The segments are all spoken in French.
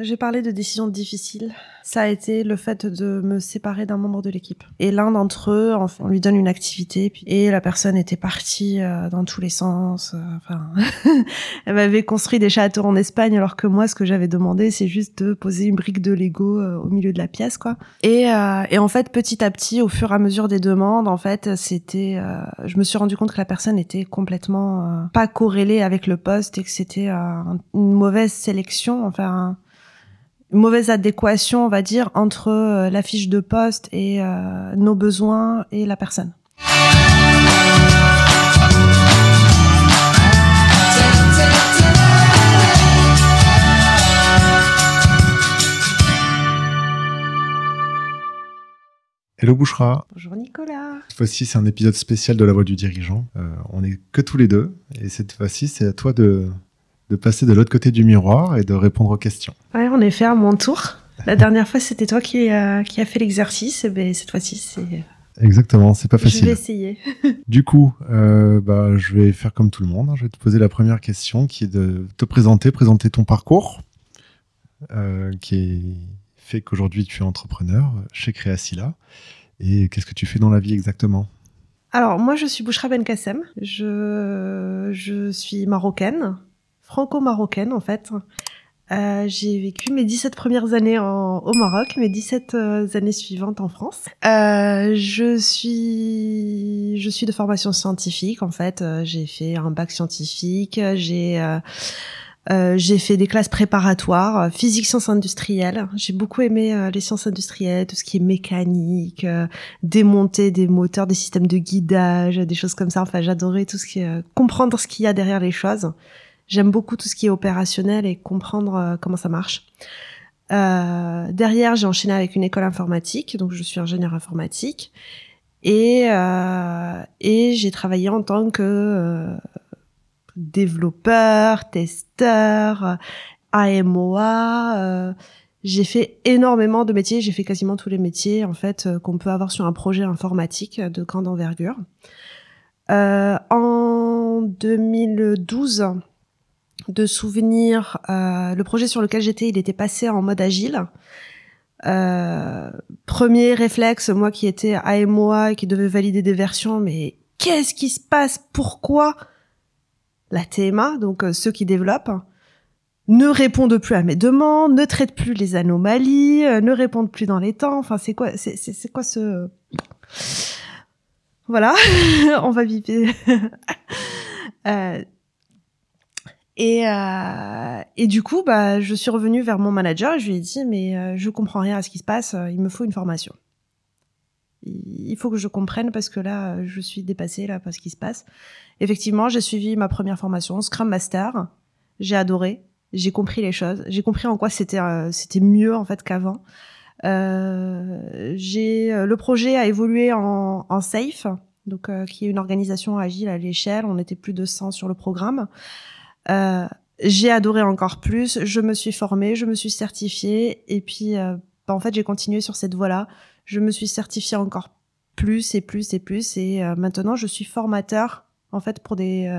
J'ai parlé de décisions difficiles. Ça a été le fait de me séparer d'un membre de l'équipe. Et l'un d'entre eux, on lui donne une activité, et la personne était partie euh, dans tous les sens. Euh, enfin, elle m'avait construit des châteaux en Espagne, alors que moi, ce que j'avais demandé, c'est juste de poser une brique de Lego euh, au milieu de la pièce, quoi. Et, et en fait, petit à petit, au fur et à mesure des demandes, en fait, c'était, je me suis rendu compte que la personne était complètement pas corrélée avec le poste et que c'était une mauvaise sélection, enfin mauvaise adéquation, on va dire, entre euh, la fiche de poste et euh, nos besoins et la personne. Hello Bouchra. Bonjour Nicolas. Cette fois-ci, c'est un épisode spécial de La Voix du Dirigeant. Euh, on n'est que tous les deux. Et cette fois-ci, c'est à toi de, de passer de l'autre côté du miroir et de répondre aux questions. Ouais, en effet, à mon tour. La dernière fois, c'était toi qui, a qui a fait l'exercice. Et ben, cette fois-ci, c'est. Exactement, c'est pas facile. Je vais essayer. du coup, euh, bah, je vais faire comme tout le monde. Hein. Je vais te poser la première question qui est de te présenter, présenter ton parcours, euh, qui fait qu'aujourd'hui tu es entrepreneur chez Créacilla. Et qu'est-ce que tu fais dans la vie exactement? Alors, moi, je suis Bouchra Ben Kassem. Je, je suis marocaine franco-marocaine en fait. Euh, j'ai vécu mes 17 premières années au Maroc, mes 17 euh, années suivantes en France. Euh, je suis je suis de formation scientifique en fait. j'ai fait un bac scientifique. J'ai j'ai fait des classes préparatoires, physique sciences industrielles. J'ai beaucoup aimé les sciences industrielles, tout ce qui est mécanique, démonter des moteurs, des systèmes de guidage, des choses comme ça. Enfin, j'adorais tout ce qui est comprendre ce qu'il y a derrière les choses. J'aime beaucoup tout ce qui est opérationnel et comprendre euh, comment ça marche. Euh, derrière, j'ai enchaîné avec une école informatique, donc je suis ingénieur informatique. Et, euh, et j'ai travaillé en tant que euh, développeur, testeur, AMOA. Euh, j'ai fait énormément de métiers, j'ai fait quasiment tous les métiers en fait qu'on peut avoir sur un projet informatique de grande envergure. en 2012, de souvenirs. Euh, le projet sur lequel j'étais, il était passé en mode agile. Euh, premier réflexe, moi qui étais AMOA et qui devait valider des versions, mais qu'est-ce qui se passe? Pourquoi? La TMA, donc euh, ceux qui développent, ne répondent plus à mes demandes, ne traitent plus les anomalies, ne répondent plus dans les temps. Enfin, c'est quoi C'est quoi ce Voilà, on va vivre. euh, et, euh, et du coup, bah, je suis revenue vers mon manager et je lui ai dit, mais euh, je comprends rien à ce qui se passe, il me faut une formation. Il faut que je comprenne parce que là, je suis dépassée là par ce qui se passe. Effectivement, j'ai suivi ma première formation, Scrum Master. J'ai adoré, j'ai compris les choses, j'ai compris en quoi c'était euh, c'était mieux en fait qu'avant. Euh, j'ai euh, le projet a évolué en, en Safe, donc qui est une organisation agile à l'échelle. On était plus de 100 sur le programme. Euh, j'ai adoré encore plus. Je me suis formée, je me suis certifiée, et puis euh, bah, en fait j'ai continué sur cette voie-là. Je me suis certifiée encore plus et plus et plus, et euh, maintenant je suis formateur en fait pour des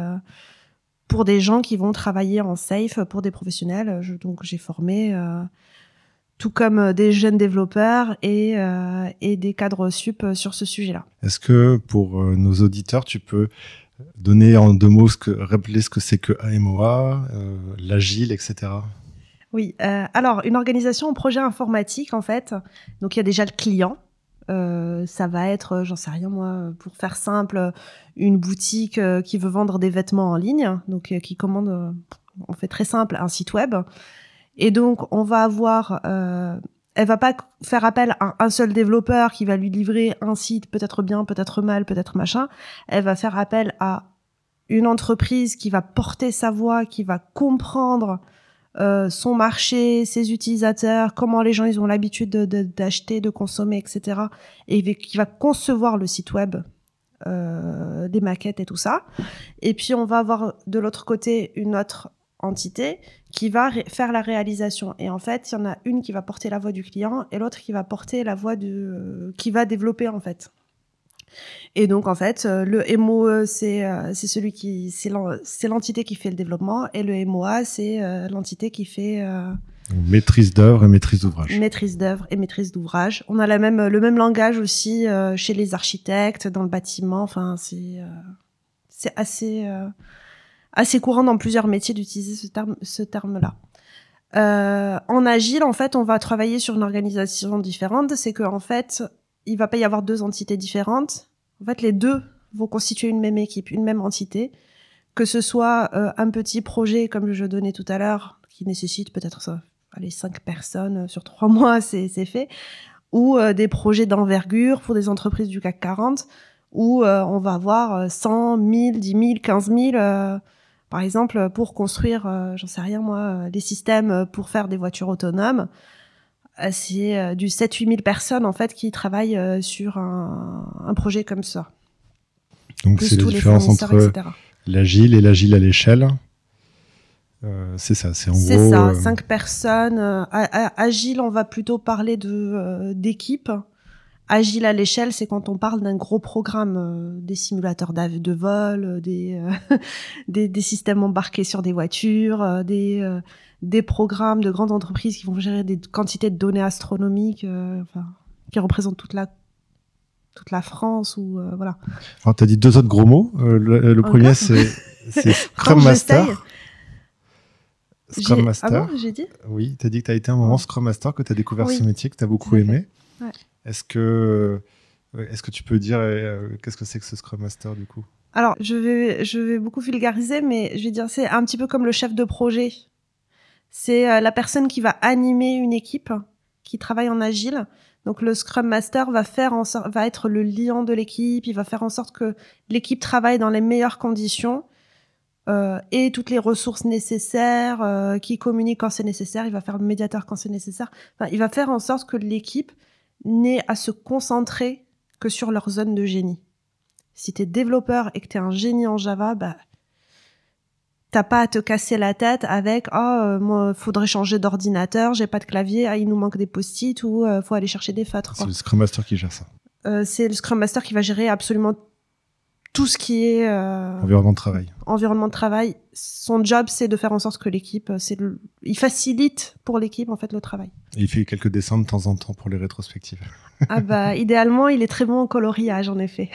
pour des gens qui vont travailler en safe, pour des professionnels. Donc j'ai formé tout comme des jeunes développeurs et, et des cadres sup sur ce sujet-là. Est-ce que pour nos auditeurs, tu peux donner en deux mots, ce que, rappeler ce que c'est que AMOA, euh, l'agile, etc. Oui, euh, alors une organisation en projet informatique en fait, donc il y a déjà le client. Euh, ça va être, j'en sais rien moi, pour faire simple, une boutique qui veut vendre des vêtements en ligne, donc qui commande, on fait très simple, un site web. Et donc on va avoir elle va pas faire appel à un seul développeur qui va lui livrer un site peut-être bien, peut-être mal, peut-être machin. Elle va faire appel à une entreprise qui va porter sa voix, qui va comprendre euh, son marché, ses utilisateurs, comment les gens ils ont l'habitude d'acheter, de, consommer, etc. Et qui va concevoir le site web, euh, des maquettes et tout ça. Et puis on va avoir de l'autre côté une autre entité qui va faire la réalisation. Et en fait, il y en a une qui va porter la voix du client et l'autre qui va porter la voix du euh, qui va développer en fait. Et donc en fait, euh, le MOE c'est euh, c'est celui qui c'est l'entité qui fait le développement et le MOA c'est l'entité qui fait Maîtrise d'œuvre et maîtrise d'ouvrage. Maîtrise d'œuvre et maîtrise d'ouvrage. On a la même, le même langage aussi chez les architectes, dans le bâtiment. Enfin, c'est c'est assez assez courant dans plusieurs métiers d'utiliser ce terme ce terme-là. en agile, en fait, on va travailler sur une organisation différente. C'est que en fait, il va pas y avoir deux entités différentes. En fait, les deux vont constituer une même équipe, une même entité. Que ce soit un petit projet, comme je donnais tout à l'heure, qui nécessite peut-être ça les cinq personnes euh, sur trois mois, c'est fait, ou euh, des projets d'envergure pour des entreprises du CAC 40, où euh, on va avoir 100, 1000, 10 000, 15 000, par exemple, pour construire, j'en sais rien moi, des systèmes pour faire des voitures autonomes. C'est du 7-8 000 personnes en fait qui travaillent sur un, un projet comme ça. Donc c'est la différence entre l'agile et l'agile à l'échelle. Euh, c'est ça, c'est en gros. C'est ça, euh, cinq personnes. Euh, agile, on va plutôt parler de d'équipe. Agile à l'échelle, c'est quand on parle d'un gros programme, des simulateurs de vol, des, des, des systèmes embarqués sur des voitures, des des programmes de grandes entreprises qui vont gérer des quantités de données astronomiques, enfin, qui représentent toute la toute la France ou voilà. Alors, tu as dit deux autres gros mots. le, premier, c'est Scrum Master. Scrum Master. Ah bon, j'ai dit? Oui, tu as dit que tu as été un moment Scrum Master, que tu as découvert ce métier, que tu as beaucoup aimé. Est-ce que, euh, est que tu peux dire euh, qu'est-ce que c'est que ce Scrum Master du coup? Alors, je vais, je vais beaucoup vulgariser, mais je vais dire c'est un petit peu comme le chef de projet. C'est euh, la personne qui va animer une équipe qui travaille en agile. Donc le Scrum Master va faire en va être le liant de l'équipe, il va faire en sorte que l'équipe travaille dans les meilleures conditions euh, et toutes les ressources nécessaires, euh, qui communique quand c'est nécessaire, il va faire le médiateur quand c'est nécessaire. Il va faire en sorte que l'équipe n'ait à se concentrer que sur leur zone de génie. Si tu es développeur et que tu es un génie en Java, bah t'as pas à te casser la tête avec oh moi faudrait changer d'ordinateur, j'ai pas de clavier, ah il nous manque des post-it ou euh, faut aller chercher des feutres. C'est le Scrum Master qui gère ça. c'est le Scrum Master qui va gérer absolument tout ce qui est euh, environnement de travail. Environnement de travail, son job c'est de faire en sorte que l'équipe, euh, c'est il facilite pour l'équipe en fait le travail. Et il fait quelques dessins de temps en temps pour les rétrospectives. ah bah idéalement il est très bon en coloriage en effet.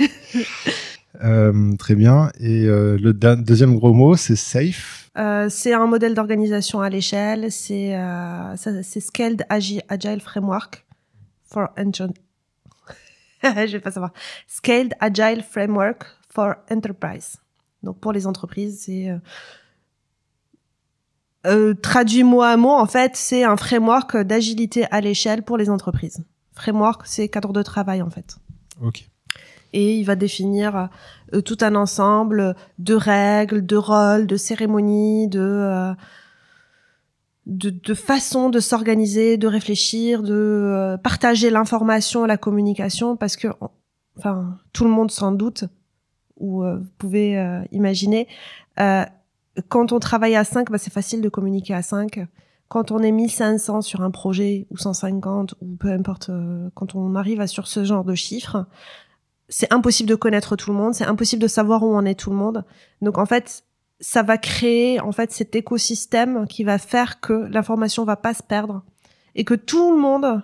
euh, très bien. Et euh, le deuxième gros mot c'est safe. C'est un modèle d'organisation à l'échelle. C'est c'est Scaled Agile Framework for Engine. je vais pas savoir. Scaled Agile Framework for Enterprise. Donc pour les entreprises, c'est euh, euh, traduit mot à mot, en fait, c'est un framework d'agilité à l'échelle pour les entreprises. Framework, c'est cadre de travail, en fait. Ok. Et il va définir euh, tout un ensemble de règles, de rôles, de cérémonies, de euh, de, de façons de s'organiser, de réfléchir, de euh, partager l'information, la communication, parce que, enfin, tout le monde sans doute ou euh, vous pouvez euh, imaginer, euh, quand on travaille à 5, bah, c'est facile de communiquer à 5. Quand on est 1500 sur un projet ou 150 ou peu importe, quand on arrive à sur ce genre de chiffres, c'est impossible de connaître tout le monde, c'est impossible de savoir où en est tout le monde. Donc en fait, ça va créer en fait cet écosystème qui va faire que l'information va pas se perdre et que tout le monde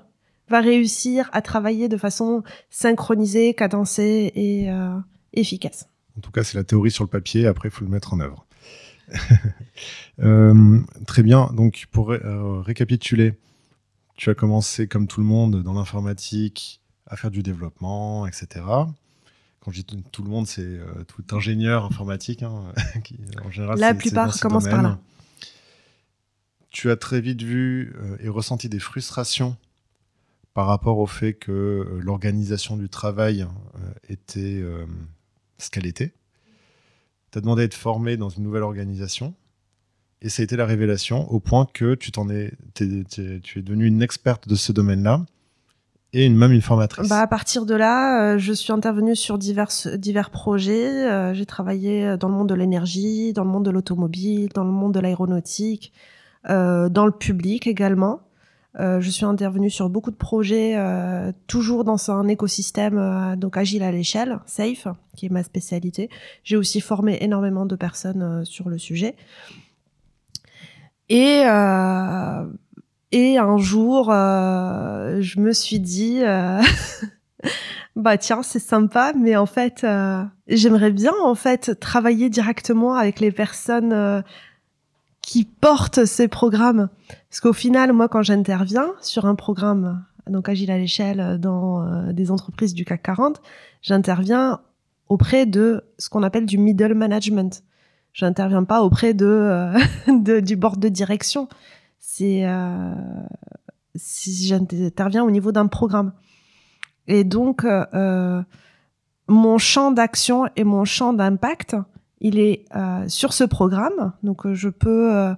va réussir à travailler de façon synchronisée, cadencée et euh, efficace. En tout cas, c'est la théorie sur le papier, après, il faut le mettre en œuvre. Euh, très bien, donc pour euh, récapituler, tu as commencé comme tout le monde dans l'informatique à faire du développement, etc. Quand je dis tout le monde, c'est euh, tout ingénieur informatique. Hein, qui, en général, la plupart commencent par là. Tu as très vite vu et ressenti des frustrations par rapport au fait que l'organisation du travail était ce qu'elle était. Tu as demandé à être formé dans une nouvelle organisation. Et ça a été la révélation au point que tu, es, es devenue une experte de ce domaine-là et une, même une formatrice. Bah, à partir de là, euh, je suis intervenue sur divers, divers projets. Euh, j'ai travaillé dans le monde de l'énergie, dans le monde de l'automobile, dans le monde de l'aéronautique, euh, dans le public également. Euh, je suis intervenue sur beaucoup de projets, euh, toujours dans un écosystème euh, donc agile à l'échelle, safe, qui est ma spécialité. J'ai aussi formé énormément de personnes sur le sujet. Et Et un jour, je me suis dit, bah tiens, c'est sympa, mais en fait, j'aimerais bien en fait travailler directement avec les personnes qui portent ces programmes. Parce qu'au final, moi, quand j'interviens sur un programme, donc agile à l'échelle dans euh, des entreprises du CAC 40, j'interviens auprès de ce qu'on appelle du middle management. J'interviens pas auprès euh, de, du board de direction. C'est euh, si j'interviens au niveau d'un programme. Et donc, euh, mon champ d'action et mon champ d'impact, il est euh, sur ce programme. Donc, je peux euh,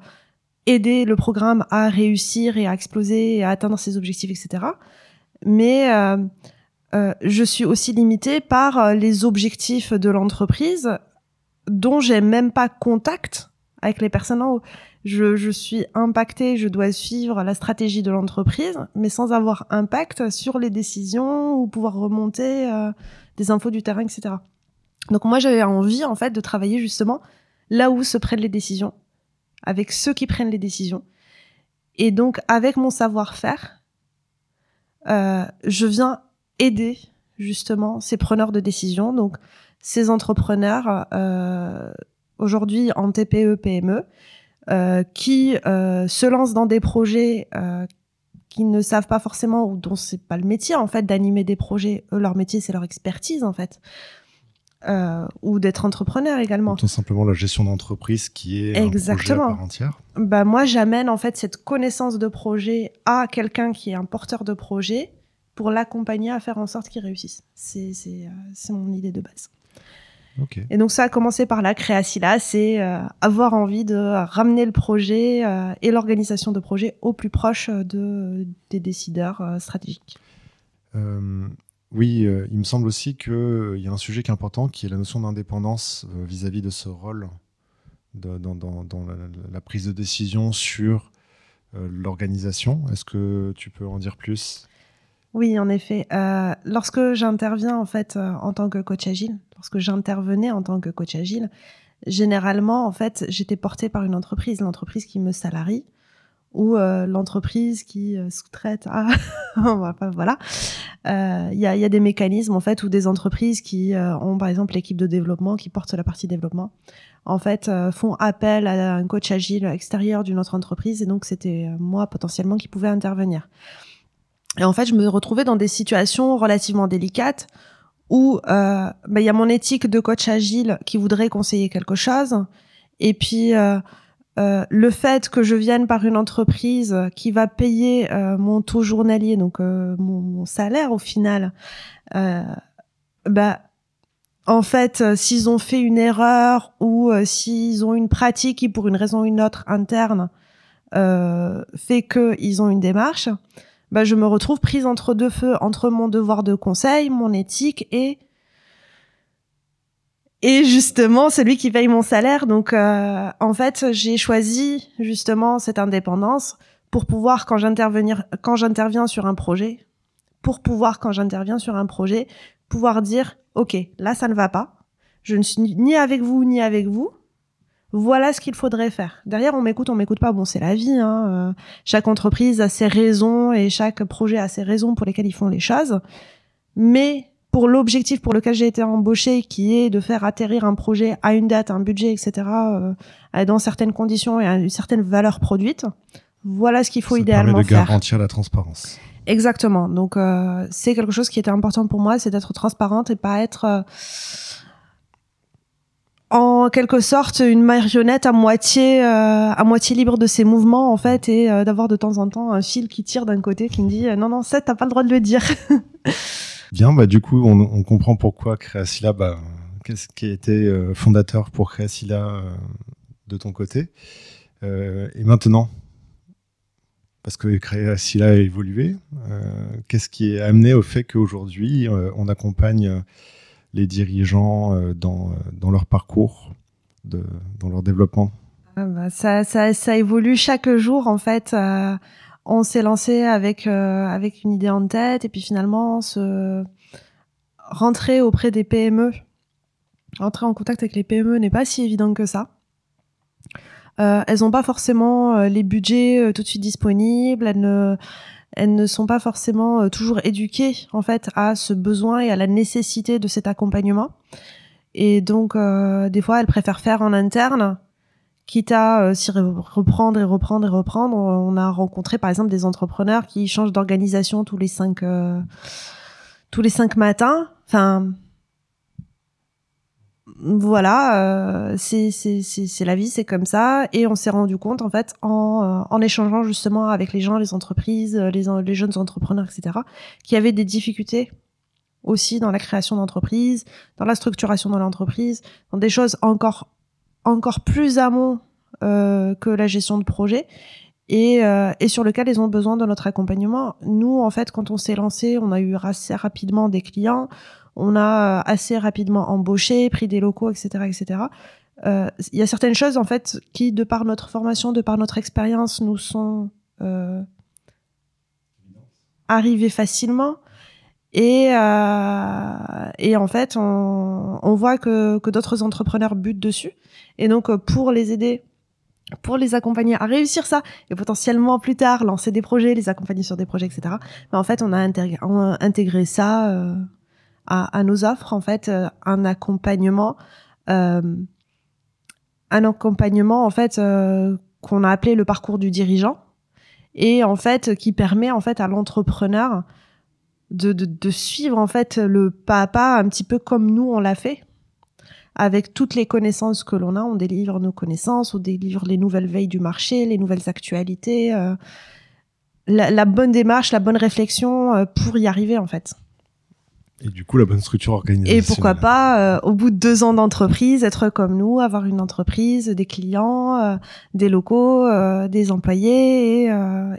aider le programme à réussir et à exploser et à atteindre ses objectifs, etc. Mais euh, euh, je suis aussi limitée par les objectifs de l'entreprise dont j'ai même pas contact avec les personnes en haut. Je, je, suis impactée, je dois suivre la stratégie de l'entreprise, mais sans avoir impact sur les décisions ou pouvoir remonter euh, des infos du terrain, etc. Donc moi, j'avais envie, en fait, de travailler justement là où se prennent les décisions, avec ceux qui prennent les décisions. Et donc, avec mon savoir-faire, euh, je viens aider justement ces preneurs de décisions, donc ces entrepreneurs euh, aujourd'hui en TPE, PME, euh, qui se lancent dans des projets qui ne savent pas forcément ou dont c'est pas le métier en fait d'animer des projets. Eux, leur métier c'est leur expertise en fait. Euh, ou d'être entrepreneur également. Tout simplement la gestion d'entreprise qui est Exactement. un projet à part entière. Bah moi j'amène en fait cette connaissance de projet à quelqu'un qui est un porteur de projet pour l'accompagner à faire en sorte qu'il réussisse. C'est c'est euh, mon idée de base. Ok. Et donc ça a commencé par la Créacila, c'est euh, avoir envie de ramener le projet euh, et l'organisation de projet au plus proche de, des décideurs stratégiques. Euh, oui, euh, il me semble aussi qu'il y a un sujet qui est important, qui est la notion d'indépendance euh, vis-à-vis de ce rôle dans, la, prise de décision sur euh, l'organisation. Est-ce que tu peux en dire plus? Oui, en effet. Euh, lorsque j'interviens en fait euh, en tant que coach agile, lorsque j'intervenais en tant que coach agile, généralement en fait j'étais portée par une entreprise, l'entreprise qui me salarie ou euh, l'entreprise qui euh, sous-traite à Enfin, Euh, Il y, a, des mécanismes en fait ou des entreprises qui euh, ont par exemple l'équipe de développement qui porte la partie développement en fait euh, font appel à un coach agile extérieur d'une autre entreprise et donc c'était moi potentiellement qui pouvais intervenir. Et en fait, je me retrouvais dans des situations relativement délicates où bah, il y a mon éthique de coach agile qui voudrait conseiller quelque chose, et puis euh, le fait que je vienne par une entreprise qui va payer euh, mon taux journalier, donc euh, mon, mon salaire au final, euh, bah en fait, euh, s'ils ont fait une erreur ou s'ils ont une pratique qui, pour une raison ou une autre interne, fait qu'ils ont une démarche, bah, je me retrouve prise entre deux feux, entre mon devoir de conseil, mon éthique et et justement celui qui paye mon salaire. Donc, euh, en fait, j'ai choisi justement cette indépendance pour pouvoir, quand j'intervenir, quand j'interviens sur un projet, pour pouvoir, quand j'interviens sur un projet, pouvoir dire, ok, là, ça ne va pas. Je ne suis ni avec vous ni avec vous. Voilà ce qu'il faudrait faire. Derrière, on m'écoute, on m'écoute pas. Bon, c'est la vie. Hein. Euh, chaque entreprise a ses raisons et chaque projet a ses raisons pour lesquelles ils font les choses. Mais pour l'objectif pour lequel j'ai été embauchée, qui est de faire atterrir un projet à une date, un budget, etc., euh, dans certaines conditions et à une certaine valeur produite, voilà ce qu'il faut Ça idéalement permet de faire. garantir la transparence. Exactement. Donc euh, c'est quelque chose qui était important pour moi, c'est d'être transparente et pas être euh, en quelque sorte une marionnette à moitié euh, à moitié libre de ses mouvements en fait et d'avoir de temps en temps un fil qui tire d'un côté qui me dit non non ça t'as pas le droit de le dire. Bien, bah, du coup, on, comprend pourquoi Créacila, bah, qu'est-ce qui a été euh, fondateur pour Créacila euh, de ton côté. Euh, et maintenant, parce que Créacila a évolué, qu'est-ce qui est amené au fait qu'aujourd'hui, on accompagne les dirigeants dans, dans leur parcours, dans leur développement? Ah bah, ça, ça évolue chaque jour en fait. On s'est lancé avec euh, avec une idée en tête et puis finalement se rentrer auprès des PME, rentrer en contact avec les PME n'est pas si évident que ça. Euh, elles n'ont pas forcément euh, les budgets tout de suite disponibles. Elles ne, sont pas forcément toujours éduquées en fait à ce besoin et à la nécessité de cet accompagnement. Et donc, des fois, elles préfèrent faire en interne, quitte à euh, reprendre et reprendre et reprendre. On a rencontré, par exemple, des entrepreneurs qui changent d'organisation tous les cinq, euh, tous les cinq matins. Enfin, voilà, euh, c'est la vie, c'est comme ça. Et on s'est rendu compte, en fait, en euh, en échangeant justement avec les gens, les entreprises, euh, les les jeunes entrepreneurs, etc., qu'il y avait des difficultés aussi dans la création d'entreprise, dans la structuration de l'entreprise, dans des choses encore encore plus amont euh, que la gestion de projet et, euh, et sur lequel ils ont besoin de notre accompagnement. Nous, en fait, quand on s'est lancé, on a eu assez rapidement des clients, on a euh, assez rapidement embauché, pris des locaux, etc., etc. Euh, Il y a certaines choses, en fait, qui, de par notre formation, de par notre expérience, nous sont arrivées facilement. Et, euh, et en fait, on, on voit que, que d'autres entrepreneurs butent dessus. Et donc, euh, pour les aider, pour les accompagner à réussir ça, et potentiellement plus tard lancer des projets, les accompagner sur des projets, etc. Mais en fait, on a intégré, on a intégré ça euh, à, à nos offres, en fait, euh, un accompagnement, euh, un accompagnement en fait euh, qu'on a appelé le parcours du dirigeant, et en fait qui permet en fait à l'entrepreneur de, de, de suivre en fait le pas à pas un petit peu comme nous on l'a fait avec toutes les connaissances que l'on a on délivre nos connaissances on délivre les nouvelles veilles du marché les nouvelles actualités euh, la, la bonne démarche la bonne réflexion euh, pour y arriver en fait Et du coup, la bonne structure organisationnelle. et pourquoi pas euh, au bout de deux ans d'entreprise être comme nous avoir une entreprise des clients euh, des locaux euh, des employés et,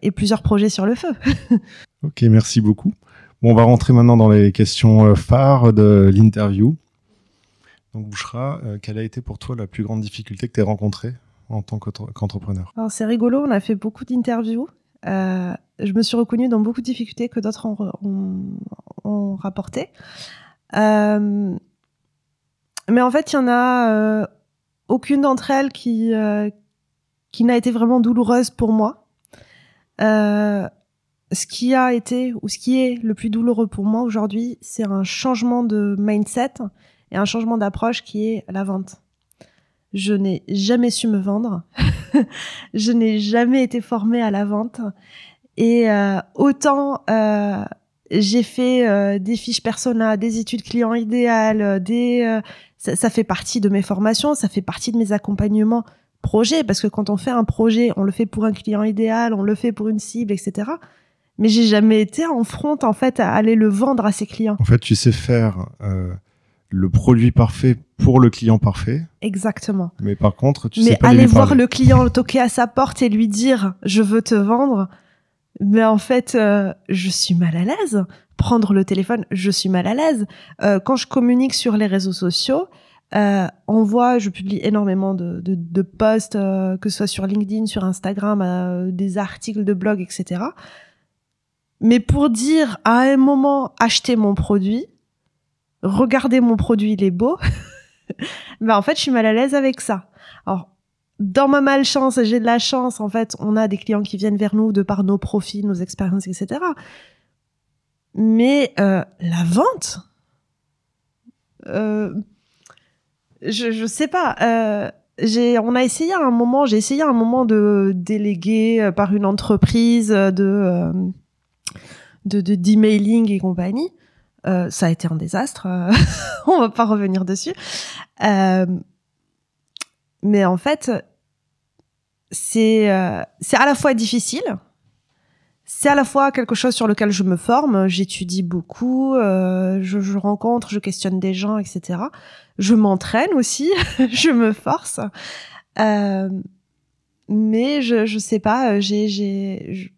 et plusieurs projets sur le feu Ok, merci beaucoup. On va rentrer maintenant dans les questions euh, phares de l'interview. Donc, Bouchra, euh, quelle a été pour toi la plus grande difficulté que tu as rencontrée en tant qu'entre- qu'entrepreneur? C'est rigolo, on a fait beaucoup d'interviews. Euh, je me suis reconnue dans beaucoup de difficultés que d'autres ont, re- ont, ont rapporté. Euh, mais en fait, il y en a aucune d'entre elles qui, qui n'a été vraiment douloureuse pour moi. Ce qui a été ou ce qui est le plus douloureux pour moi aujourd'hui, c'est un changement de mindset et un changement d'approche qui est la vente. Je n'ai jamais su me vendre. je n'ai jamais été formée à la vente. Et euh, autant euh, j'ai fait euh, des fiches persona, des études client idéal, euh, des euh, ça, ça fait partie de mes formations, ça fait partie de mes accompagnements projets parce que quand on fait un projet, on le fait pour un client idéal, on le fait pour une cible, etc. Mais j'ai jamais été en front en fait à aller le vendre à ses clients. En fait, tu sais faire euh, le produit parfait pour le client parfait, Exactement. mais par contre, tu sais mais pas aller voir parler. le client toquer à sa porte et lui dire je veux te vendre mais en fait euh, je suis mal à l'aise prendre le téléphone je suis mal à l'aise Euh, quand je communique sur les réseaux sociaux euh, on voit je publie énormément de, de, de posts euh, que ce soit sur LinkedIn sur Instagram euh, des articles de blog etc mais pour dire à un moment achetez mon produit regardez mon produit il est beau ben en fait je suis mal à l'aise avec ça alors dans ma malchance, j'ai de la chance, en fait, on a des clients qui viennent vers nous de par nos profils, nos expériences, etc. Mais euh, la vente, euh, je, je sais pas. Euh, j'ai, on a essayé à un moment, j'ai essayé à un moment de déléguer euh, par une entreprise euh, de de de- d'emailing et compagnie. Euh, ça a été un désastre. euh, on va pas revenir dessus. Euh, mais en fait, c'est euh, c'est à la fois difficile, c'est à la fois quelque chose sur lequel je me forme, j'étudie beaucoup, euh, je, je rencontre, je questionne des gens, etc. Je m'entraîne aussi, je me force. Euh, mais je je sais pas, j'ai j'ai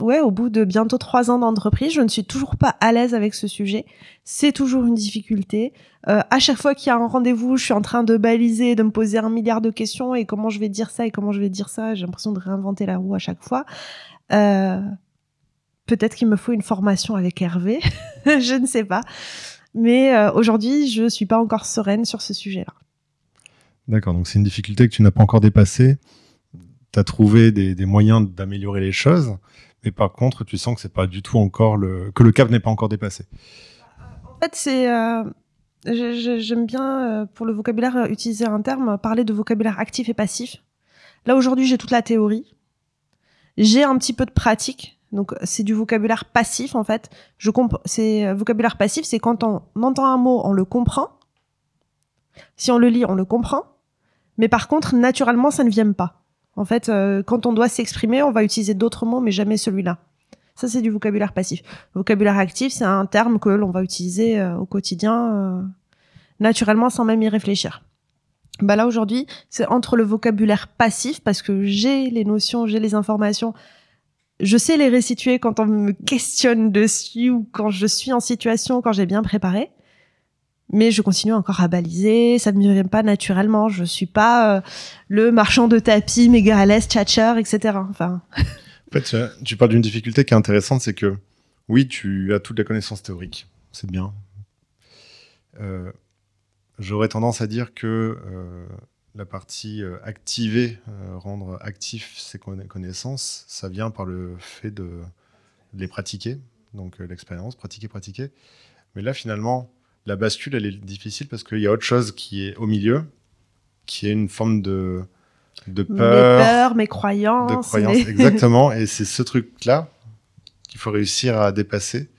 ouais au bout de bientôt trois ans d'entreprise, je ne suis toujours pas à l'aise avec ce sujet. C'est toujours une difficulté. Euh, à chaque fois qu'il y a un rendez-vous, je suis en train de baliser, de me poser un milliard de questions et comment je vais dire ça et comment je vais dire ça. J'ai l'impression de réinventer la roue à chaque fois. Euh, Peut-être qu'il me faut une formation avec Hervé, je ne sais pas. Mais euh, aujourd'hui, je suis pas encore sereine sur ce sujet-là. D'accord, donc c'est une difficulté que tu n'as pas encore dépassée. Tu as trouvé des moyens d'améliorer les choses, mais par contre, tu sens que c'est pas du tout encore le que le cap n'est pas encore dépassé. En fait, c'est euh, j'aime bien euh, pour le vocabulaire euh, utiliser un terme, parler de vocabulaire actif et passif. Là aujourd'hui, j'ai toute la théorie, j'ai un petit peu de pratique, donc c'est du vocabulaire passif en fait. Je c'est vocabulaire passif, c'est quand on entend un mot, on le comprend. Si on le lit, on le comprend. Mais par contre, naturellement, ça ne vient pas. En fait, euh, quand on doit s'exprimer, on va utiliser d'autres mots, mais jamais celui-là. Ça, c'est du vocabulaire passif. Vocabulaire actif, c'est un terme que l'on va utiliser euh, au quotidien euh, naturellement sans même y réfléchir. Bah là aujourd'hui, c'est entre le vocabulaire passif parce que j'ai les notions, j'ai les informations, je sais les restituer quand on me questionne dessus ou quand je suis en situation, quand j'ai bien préparé. Mais je continue encore à baliser, ça ne me vient pas naturellement. Je suis pas euh, le marchand de tapis méga à l'aise, tchatcher, etc. Enfin, En fait, tu- parles d'une difficulté qui est intéressante, c'est que oui, tu as toute la connaissance théorique, c'est bien. Euh, J'aurais tendance à dire que euh, la partie euh, rendre actif ses conna- connaissances, ça vient par le fait de les pratiquer, donc l'expérience, pratiquer, pratiquer. Mais là, finalement, la bascule, elle est difficile parce qu'il y a autre chose qui est au milieu, qui est une forme de, de mes peur, peurs, mes croyances. de exactement. Et c'est ce truc-là qu'il faut réussir à dépasser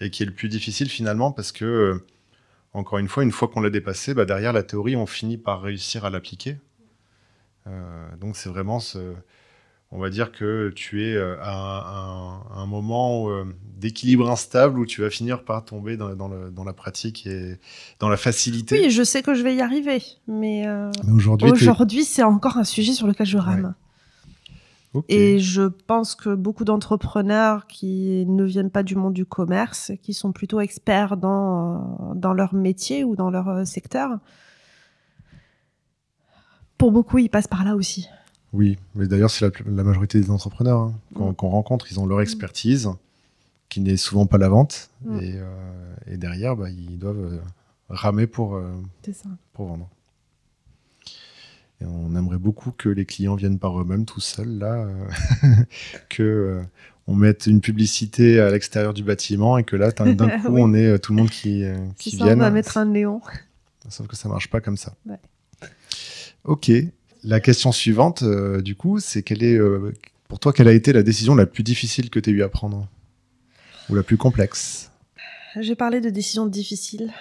et qui est le plus difficile finalement parce que, euh, encore une fois, une fois qu'on l'a dépassé, bah, derrière la théorie, on finit par réussir à l'appliquer. Euh, donc c'est vraiment ce. On va dire que tu es euh, à un, moment euh, d'équilibre instable où tu vas finir par tomber dans, dans le- dans la pratique et dans la facilité. Oui, je sais que je vais y arriver, mais euh, Mais aujourd'hui, c'est encore un sujet sur lequel je rame. Et je pense que beaucoup d'entrepreneurs qui ne viennent pas du monde du commerce, qui sont plutôt experts dans, dans leur métier ou dans leur secteur, pour beaucoup, ils passent par là aussi. Oui, mais d'ailleurs, c'est la, majorité des entrepreneurs hein, qu'on Mm. rencontre. Ils ont leur expertise, qui n'est souvent pas la vente. Mm. Et, euh, et derrière, bah, ils doivent euh, ramer pour, euh, C'est ça. pour vendre. Et on aimerait beaucoup que les clients viennent par eux-mêmes tout seuls, là. que on mette une publicité à l'extérieur du bâtiment et que là, d'un coup, Oui. on ait euh, tout le monde qui, qui ça, on va mettre un néon. Sauf que ça marche pas comme ça. Ouais. Ok. La question suivante, euh, du coup, c'est quelle est, euh, pour toi, quelle a été la décision la plus difficile que tu as eu à prendre Ou la plus complexe? J'ai parlé de décisions difficiles,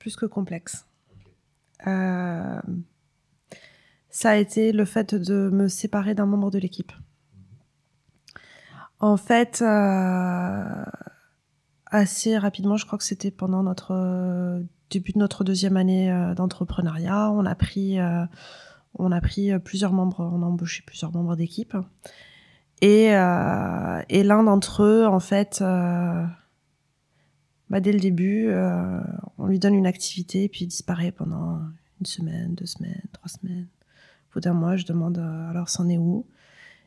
plus que complexes. Euh, ça a été le fait de me séparer d'un membre de l'équipe. En fait, assez rapidement, je crois que c'était pendant notre début de notre deuxième année d'entrepreneuriat, on a pris, on a pris euh, plusieurs membres, on a embauché plusieurs membres d'équipe. Et, euh, et l'un d'entre eux, en fait, euh, bah, dès le début, on lui donne une activité, puis il disparaît pendant une semaine, deux semaines, trois semaines. Au bout d'un mois, je demande alors c'en est où?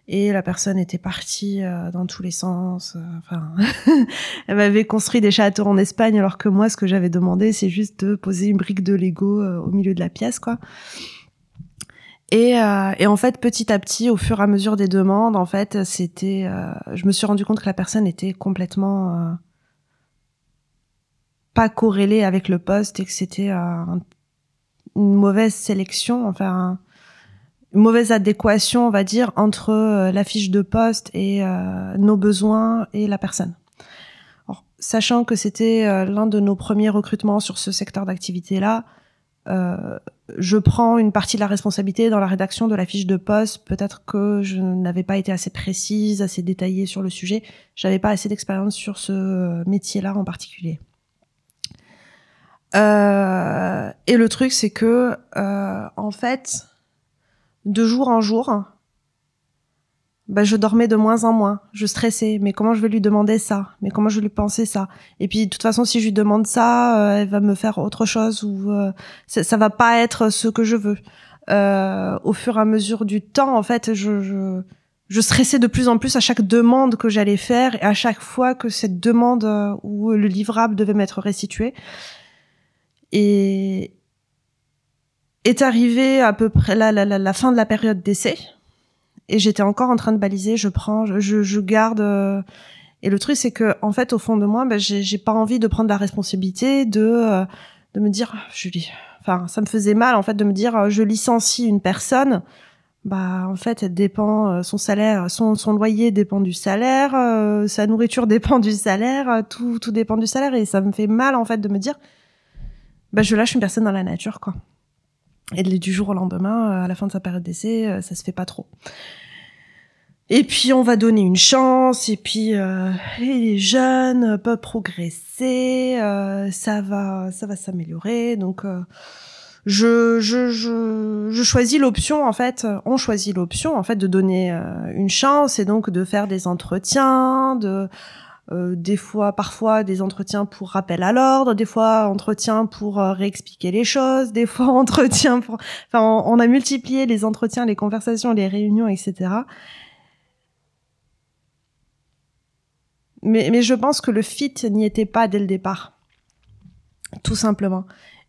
Et la personne était partie dans tous les sens. Enfin, elle m'avait construit des châteaux en Espagne, alors que moi, ce que j'avais demandé, c'est juste de poser une brique de Lego au milieu de la pièce, quoi. Et, euh, et en fait, petit à petit, au fur et à mesure des demandes, en fait, c'était, euh, je me suis rendu compte que la personne était complètement euh, pas corrélée avec le poste et que c'était euh, un- une mauvaise sélection, enfin un- une mauvaise adéquation, on va dire, entre euh, la fiche de poste et euh, nos besoins et la personne. Sachant que c'était l'un de nos premiers recrutements sur ce secteur d'activité-là, euh, je prends une partie de la responsabilité dans la rédaction de la fiche de poste. Peut-être que je n'avais pas été assez précise, assez détaillée sur le sujet. J'avais pas assez d'expérience sur ce métier-là en particulier. Euh, et le truc, c'est que, euh, en fait, de jour en jour, bah, je dormais de moins en moins. Je stressais. Mais comment je vais lui demander ça? Mais comment je vais lui penser ça? Et puis, de toute façon, si je lui demande ça, euh, elle va me faire autre chose ou euh, ça, va pas être ce que je veux. Euh, au fur et à mesure du temps, en fait, je, je, je stressais de plus en plus à chaque demande que j'allais faire et à chaque fois que cette demande euh, ou le livrable devait m'être restitué. Et, est arrivé à peu près la, la, la fin de la période d'essai et j'étais encore en train de baliser. Je prends, je, je garde. euh, et le truc, c'est que en fait, au fond de moi, ben, j'ai pas envie de prendre la responsabilité de euh, de me dire, ah, Julie. Enfin, ça me faisait mal en fait de me dire, euh, je licencie une personne. Bah, en fait, elle dépend euh, son salaire, son son loyer dépend du salaire, euh, sa nourriture dépend du salaire, euh, tout tout dépend du salaire et ça me fait mal en fait de me dire, bah, je lâche une personne dans la nature quoi. Et du jour au lendemain, euh, à la fin de sa période d'essai, euh, ça se fait pas trop. Et puis on va donner une chance, et puis euh, les jeunes peuvent progresser, euh, ça va, ça va s'améliorer. Donc euh, je, je, je, je choisis l'option en fait, on choisit l'option en fait de donner euh, une chance et donc de faire des entretiens, de euh, des fois, parfois des entretiens pour rappel à l'ordre, des fois entretiens pour euh, réexpliquer les choses, des fois entretiens pour, enfin, on, on a multiplié les entretiens, les conversations, les réunions, etc. Mais, mais je pense que le fit n'y était pas dès le départ, tout simplement.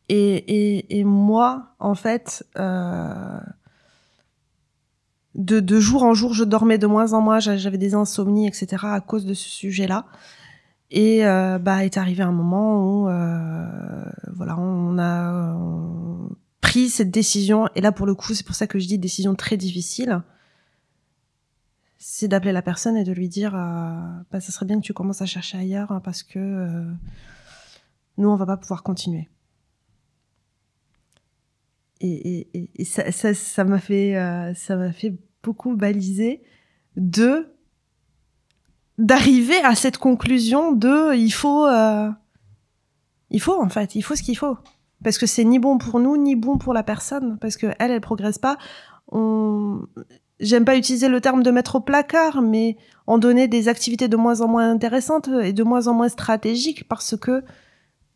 Et, et, et moi, en fait, euh, de, de jour en jour, je dormais de moins en moins, j'a- j'avais des insomnies, etc. à cause de ce sujet-là. Et euh, bah est arrivé un moment où euh, voilà, on a euh, pris cette décision. Et là, pour le coup, c'est pour ça que je dis décision très difficile. C'est d'appeler la personne et de lui dire, euh, bah, ça serait bien que tu commences à chercher ailleurs hein, parce que euh, nous, on va pas pouvoir continuer. Et, ça, ça, ça m'a fait, euh, ça m'a fait beaucoup baliser de d'arriver à cette conclusion de il faut euh, il faut en fait il faut ce qu'il faut. Parce que c'est ni bon pour nous ni bon pour la personne parce que elle elle progresse pas. On j'aime pas utiliser le terme de mettre au placard mais on donnait des activités de moins en moins intéressantes et de moins en moins stratégiques parce que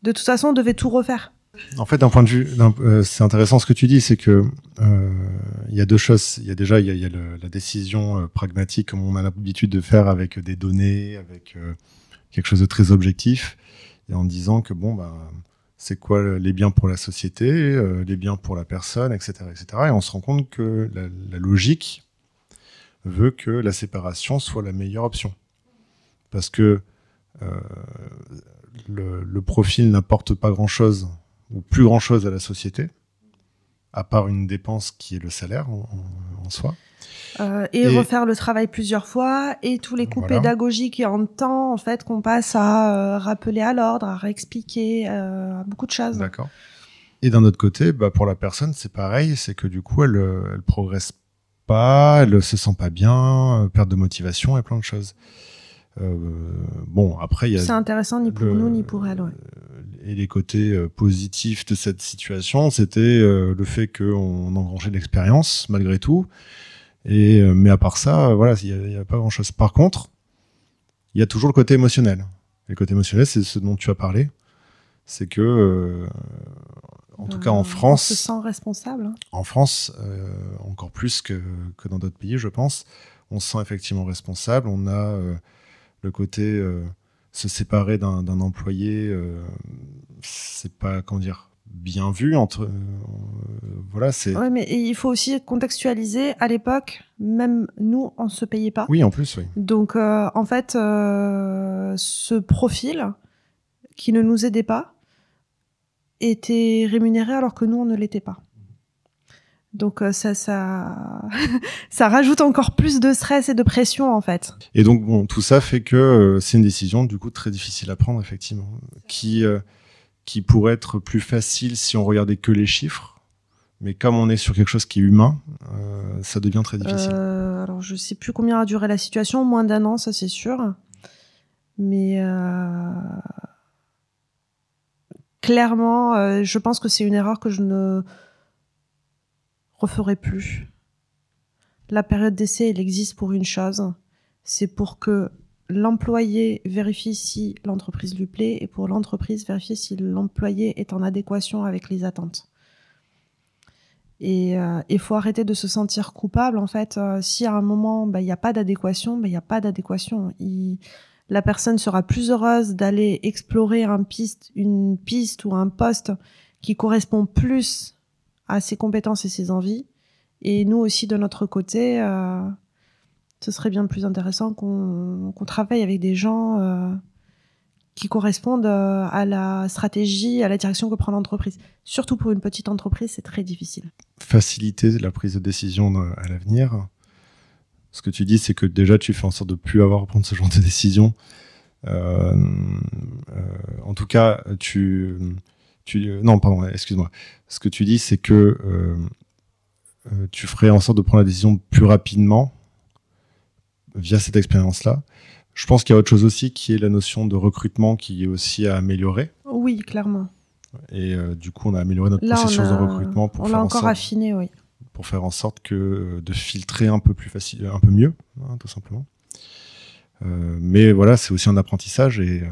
de toute façon on devait tout refaire En fait, d'un point de vue, euh, c'est intéressant ce que tu dis, c'est que euh, il y a deux choses. Il y a déjà il y a, la décision euh, pragmatique comme on a l'habitude de faire avec des données, avec quelque chose de très objectif, et en disant que bon bah c'est quoi les biens pour la société, les biens pour la personne, etc., etc. Et on se rend compte que la, logique veut que la séparation soit la meilleure option, parce que le, le profil n'apporte pas grand-chose ou plus grand-chose à la société, à part une dépense qui est le salaire en, soi. Euh, et, Et- refaire le travail plusieurs fois et tous les coups Voilà. pédagogiques et en temps en fait qu'on passe à euh, rappeler à l'ordre, à réexpliquer euh, à beaucoup de choses. D'accord. Et d'un autre côté, bah, pour la personne, c'est pareil, c'est que du coup, elle, elle progresse pas, elle se sent pas bien, perte de motivation et plein de choses. Euh, bon, après, il y a C'est intéressant ni pour le- nous ni pour elle. Ouais. et les côtés euh, positifs de cette situation, c'était euh, le fait qu'on engrangeait de l'expérience malgré tout. Et mais à part ça, voilà, il y a, pas grand-chose. Par contre, il y a toujours le côté émotionnel. Et le côté émotionnel, c'est ce dont tu as parlé. C'est que, euh, en tout cas en On se France, sent responsable. hein. en France, euh, encore plus que, que dans d'autres pays, je pense, on se sent effectivement responsable. On a euh, le côté euh, se séparer d'un employé, euh, c'est pas comment dire bien vu entre euh, voilà c'est Ouais, mais il faut aussi contextualiser. À l'époque, même nous, on se payait pas. oui en plus oui Donc, euh, en fait, euh, ce profil qui ne nous aidait pas était rémunéré alors que nous, on ne l'était pas. Donc, euh, ça, ça, ça rajoute encore plus de stress et de pression, en fait. et donc bon tout ça fait que euh, c'est une décision du coup très difficile à prendre effectivement qui euh, qui pourrait être plus facile si on regardait que les chiffres mais comme on est sur quelque chose qui est humain euh, ça devient très difficile alors, je sais plus combien a duré la situation, moins d'un an, ça c'est sûr. Mais clairement, je pense que c'est une erreur que je ne referai plus. La période d'essai, elle existe pour une chose, c'est pour que l'employé vérifie si l'entreprise lui plaît et pour l'entreprise vérifier si l'employé est en adéquation avec les attentes. Et il faut arrêter de se sentir coupable. En fait, euh, si à un moment, bah, il n'y a pas d'adéquation, bah, il n'y a pas d'adéquation. La personne sera plus heureuse d'aller explorer un piste, une piste ou un poste qui correspond plus à ses compétences et ses envies. Et nous aussi, de notre côté, euh, ce serait bien plus intéressant qu'on travaille avec des gens euh, qui correspondent euh, à la stratégie, à la direction que prend l'entreprise. Surtout pour une petite entreprise, c'est très difficile. Faciliter la prise de décision à l'avenir. Ce que tu dis, c'est que déjà, tu fais en sorte de plus avoir à prendre ce genre de décision. en tout cas, tu, tu, non, pardon, excuse-moi. Ce que tu dis, c'est que euh, tu ferais en sorte de prendre la décision plus rapidement via cette expérience-là. Je pense qu'il y a autre chose aussi qui est la notion de recrutement qui est aussi à améliorer. Oui, clairement. Et euh, du coup, on a amélioré notre processus de recrutement pour on l'a encore affiné, oui. Pour faire en sorte que euh, de filtrer un peu plus facile, un peu mieux, hein, tout simplement. Mais voilà, c'est aussi un apprentissage et,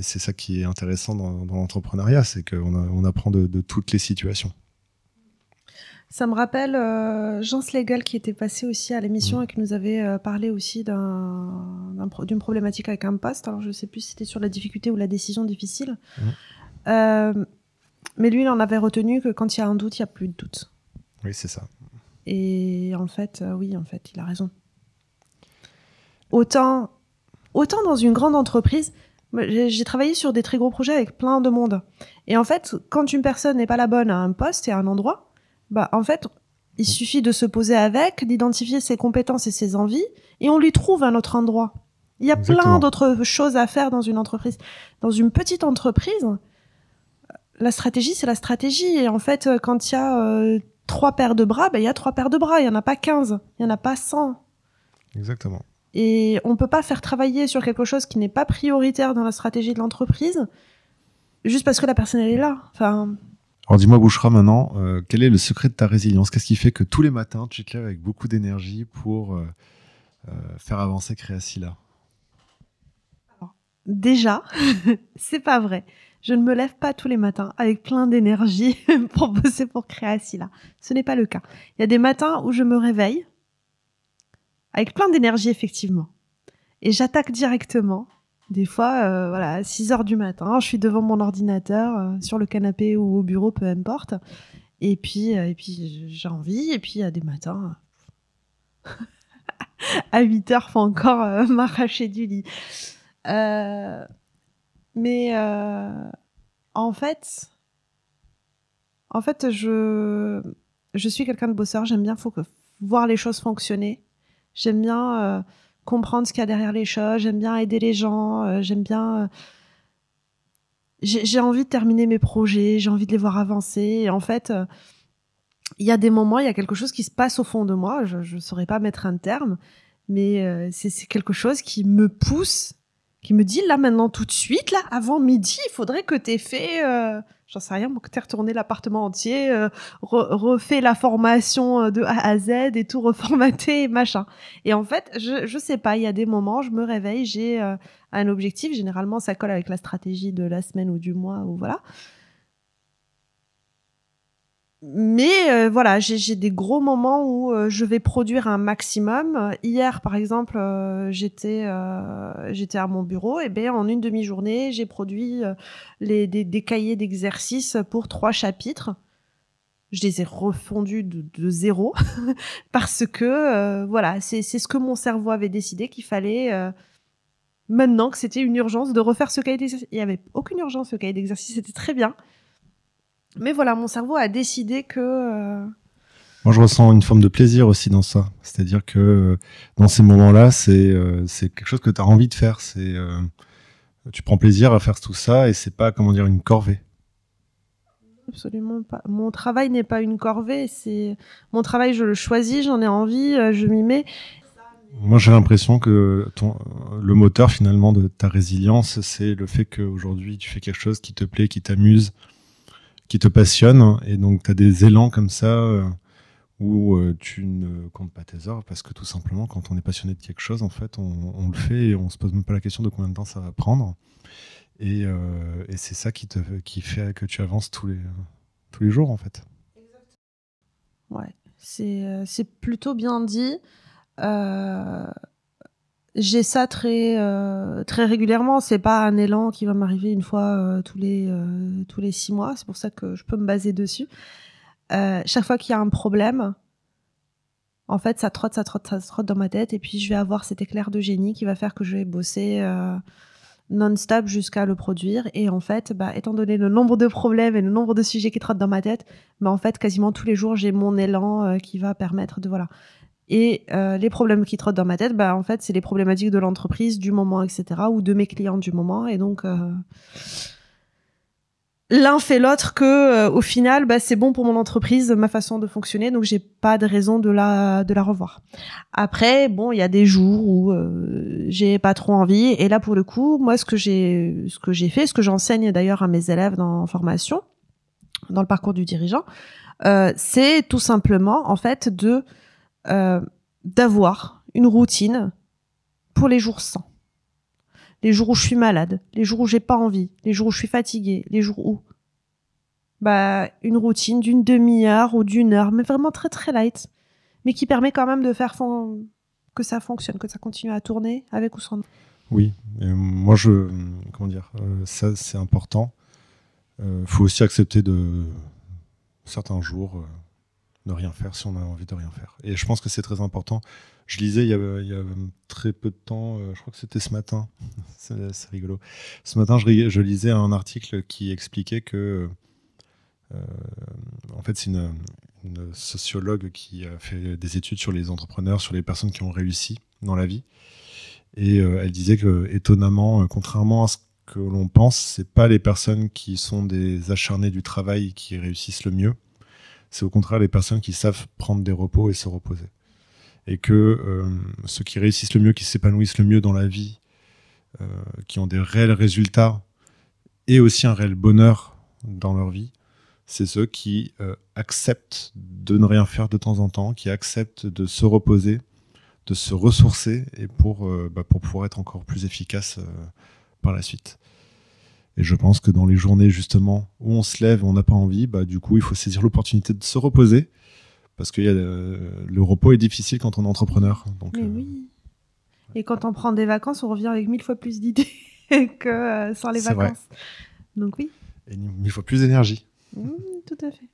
c'est ça qui est intéressant dans, l'entrepreneuriat, c'est qu'on on apprend de, toutes les situations. Ça me rappelle euh, Jean Slegel qui était passé aussi à l'émission mm. et qui nous avait euh, parlé aussi d'une problématique avec un poste. Alors je ne sais plus si c'était sur la difficulté ou la décision difficile. Mm. Euh, mais lui, il en avait retenu que quand il y a un doute, il n'y a plus de doute. Oui, c'est ça. Et en fait, oui, en fait, il a raison. Autant, autant dans une grande entreprise, j'ai travaillé sur des très gros projets avec plein de monde. Et en fait, quand une personne n'est pas la bonne à un poste et à un endroit, bah, en fait, il suffit de se poser avec, d'identifier ses compétences et ses envies, et on lui trouve un autre endroit. Il y a plein d'autres choses à faire dans une entreprise. Dans une petite entreprise, la stratégie, c'est la stratégie. Et en fait, quand il y a euh, trois paires de bras, ben, il y a trois paires de bras. Il n'y en a pas 15, il n'y en a pas 100. Exactement. Et on ne peut pas faire travailler sur quelque chose qui n'est pas prioritaire dans la stratégie de l'entreprise juste parce que la personne elle est là. Enfin, alors dis-moi Bouchra maintenant, euh, quel est le secret de ta résilience? Qu'est-ce qui fait que tous les matins tu te lèves avec beaucoup d'énergie pour euh, euh, faire avancer Créacilla Déjà, c'est pas vrai. Je ne me lève pas tous les matins avec plein d'énergie pour bosser pour Créacilla. Ce n'est pas le cas. Il y a des matins où je me réveille avec plein d'énergie effectivement. Et j'attaque directement des fois, euh, voilà, à 6 heures du matin, je suis devant mon ordinateur, euh, sur le canapé ou au bureau, peu importe. Et puis, euh, et puis j'ai envie. Et puis, il y a des matins, à 8 heures, faut encore m'arracher du lit. mais en fait, en fait, je, je suis quelqu'un de bosseur. J'aime bien voir les choses fonctionner. J'aime bien comprendre ce qu'il y a derrière les choses, j'aime bien aider les gens, euh, j'aime bien... Euh, j'ai envie de terminer mes projets, j'ai envie de les voir avancer. En fait, euh, il y a des moments, il y a quelque chose qui se passe au fond de moi, je ne saurais pas mettre un terme, mais c'est quelque chose qui me pousse, qui me dit là maintenant tout de suite, là, avant midi, il faudrait que tu aies fait j'en sais rien, que tu retourné l'appartement entier, euh, refait la formation euh, de A à Z et tout reformaté, machin. Et en fait, je, je sais pas, il y a des moments, je me réveille, j'ai euh, un objectif, généralement ça colle avec la stratégie de la semaine ou du mois, ou voilà mais euh, voilà, j'ai des gros moments où euh, je vais produire un maximum. Hier, par exemple, euh, j'étais j'étais à mon bureau et ben en une demi-journée, j'ai produit les, des, des cahiers d'exercices pour trois chapitres. Je les ai refondus de, de zéro parce que voilà, c'est ce que mon cerveau avait décidé qu'il fallait maintenant que c'était une urgence de refaire ce cahier d'exercice. Il y avait aucune urgence, ce cahier d'exercice, c'était très bien. Mais voilà, mon cerveau a décidé que. Euh, Moi, je ressens une forme de plaisir aussi dans ça. C'est-à-dire que euh, dans ces moments-là, euh, c'est quelque chose que tu as envie de faire. C'est tu prends plaisir à faire tout ça et c'est pas comment dire une corvée. Absolument pas. Mon travail n'est pas une corvée. C'est mon travail, je le choisis, j'en ai envie, je m'y mets. Moi, j'ai l'impression que ton, le moteur finalement de ta résilience, c'est le fait qu'aujourd'hui tu fais quelque chose qui te plaît, qui t'amuse, qui te passionne et donc tu as des élans comme ça euh, où euh, tu ne comptes pas tes heures parce que tout simplement quand on est passionné de quelque chose en fait on, le fait et on se pose même pas la question de combien de temps ça va prendre. Et, euh, et c'est ça qui te qui fait que tu avances tous les tous les jours en fait. Ouais c'est c'est plutôt bien dit j'ai ça très euh, très régulièrement. C'est pas un élan qui va m'arriver une fois euh, tous les euh, tous les six mois. C'est pour ça que je peux me baser dessus. euh, chaque fois qu'il y a un problème, en fait, ça trotte, ça trotte, ça trotte dans ma tête, et puis je vais avoir cet éclair de génie qui va faire que je vais bosser non-stop jusqu'à le produire. Et en fait, bah, étant donné le nombre de problèmes et le nombre de sujets qui trottent dans ma tête, bah, en fait, quasiment tous les jours, j'ai mon élan qui va permettre de voilà. Et euh, les problèmes qui trottent dans ma tête, bah, en fait, c'est les problématiques de l'entreprise, du moment, etc., ou de mes clients du moment. Et donc, euh, l'un fait l'autre que, euh, au final, bah, c'est bon pour mon entreprise, ma façon de fonctionner. Donc, j'ai pas de raison de la de la revoir. Après, bon, il y a des jours où euh, j'ai pas trop envie. Et là, pour le coup, moi, ce que j'ai ce que j'ai fait, ce que j'enseigne d'ailleurs à mes élèves dans formation, dans le parcours du dirigeant, euh, c'est tout simplement, en fait, de euh, d'avoir une routine pour les jours sans. Les jours où je suis malade, les jours où j'ai pas envie, les jours où je suis fatiguée, les jours où bah une routine d'une demi-heure ou d'une heure, mais vraiment très très light, mais qui permet quand même de faire que ça fonctionne, que ça continue à tourner avec ou sans. Oui, moi je comment dire, euh, ça c'est important. Il faut aussi accepter de certains jours euh, ne rien faire si on a envie de rien faire. Et je pense que c'est très important. Je lisais il y a, très peu de temps, euh, je crois que c'était ce matin, c'est rigolo. Ce matin, je, lisais un article qui expliquait que, euh, en fait, c'est une, sociologue qui a fait des études sur les entrepreneurs, sur les personnes qui ont réussi dans la vie. Et euh, elle disait que, étonnamment, contrairement à ce que l'on pense, c'est pas les personnes qui sont des acharnés du travail qui réussissent le mieux. C'est au contraire les personnes qui savent prendre des repos et se reposer. Et que euh, ceux qui réussissent le mieux, qui s'épanouissent le mieux dans la vie, euh, qui ont des réels résultats et aussi un réel bonheur dans leur vie, c'est ceux qui euh, acceptent de ne rien faire de temps en temps, qui acceptent de se reposer, de se ressourcer et pour, bah, pour pouvoir être encore plus efficace par la suite. Et je pense que dans les journées justement où on se lève, on n'a pas envie, bah, du coup il faut saisir l'opportunité de se reposer parce que y a, euh, le repos est difficile quand on est entrepreneur. Donc, Mais euh, oui. Et quand on prend des vacances, on revient avec mille fois plus d'idées que euh, sans les vrai. vacances. Donc oui, et il faut plus d'énergie. Mmh, tout à fait.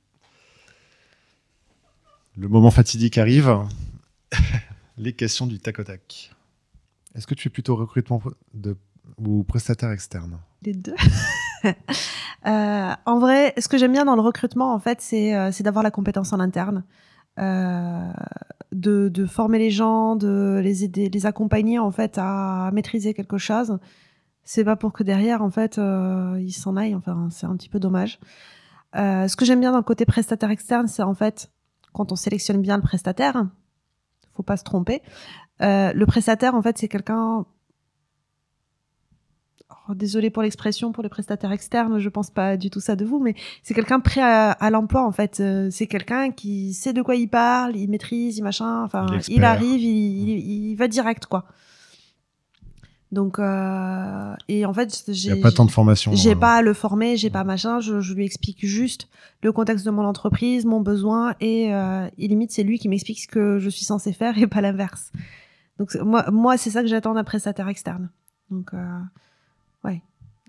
Le moment fatidique arrive. les questions du tac au tac. Est-ce que tu es plutôt recrutement de, ou prestataire externe? Deux. Euh, en vrai, ce que j'aime bien dans le recrutement, en fait, c'est euh, d'avoir la compétence en interne, euh, de, former les gens, de les aider, les accompagner en fait à maîtriser quelque chose. C'est pas pour que derrière, en fait, ils s'en aillent. Enfin, c'est un petit peu dommage. Ce que j'aime bien dans le côté prestataire externe, c'est en fait quand on sélectionne bien le prestataire, faut pas se tromper. Le prestataire, en fait, c'est quelqu'un désolé pour l'expression pour les prestataires externes, je pense pas du tout ça de vous, mais c'est quelqu'un prêt à, à l'emploi en fait. Euh, c'est quelqu'un qui sait de quoi il parle, il maîtrise, il machin. Enfin, Il arrive, il, il- il va direct quoi. Donc euh, et en fait, j'ai pas tant de formation. j'ai euh, pas à le former, j'ai pas machin. Je, je lui explique juste le contexte de mon entreprise, mon besoin et, euh, et limite c'est lui qui m'explique ce que je suis censé faire et pas l'inverse. Donc moi, moi c'est ça que j'attends d'un prestataire externe. Donc euh, ouais,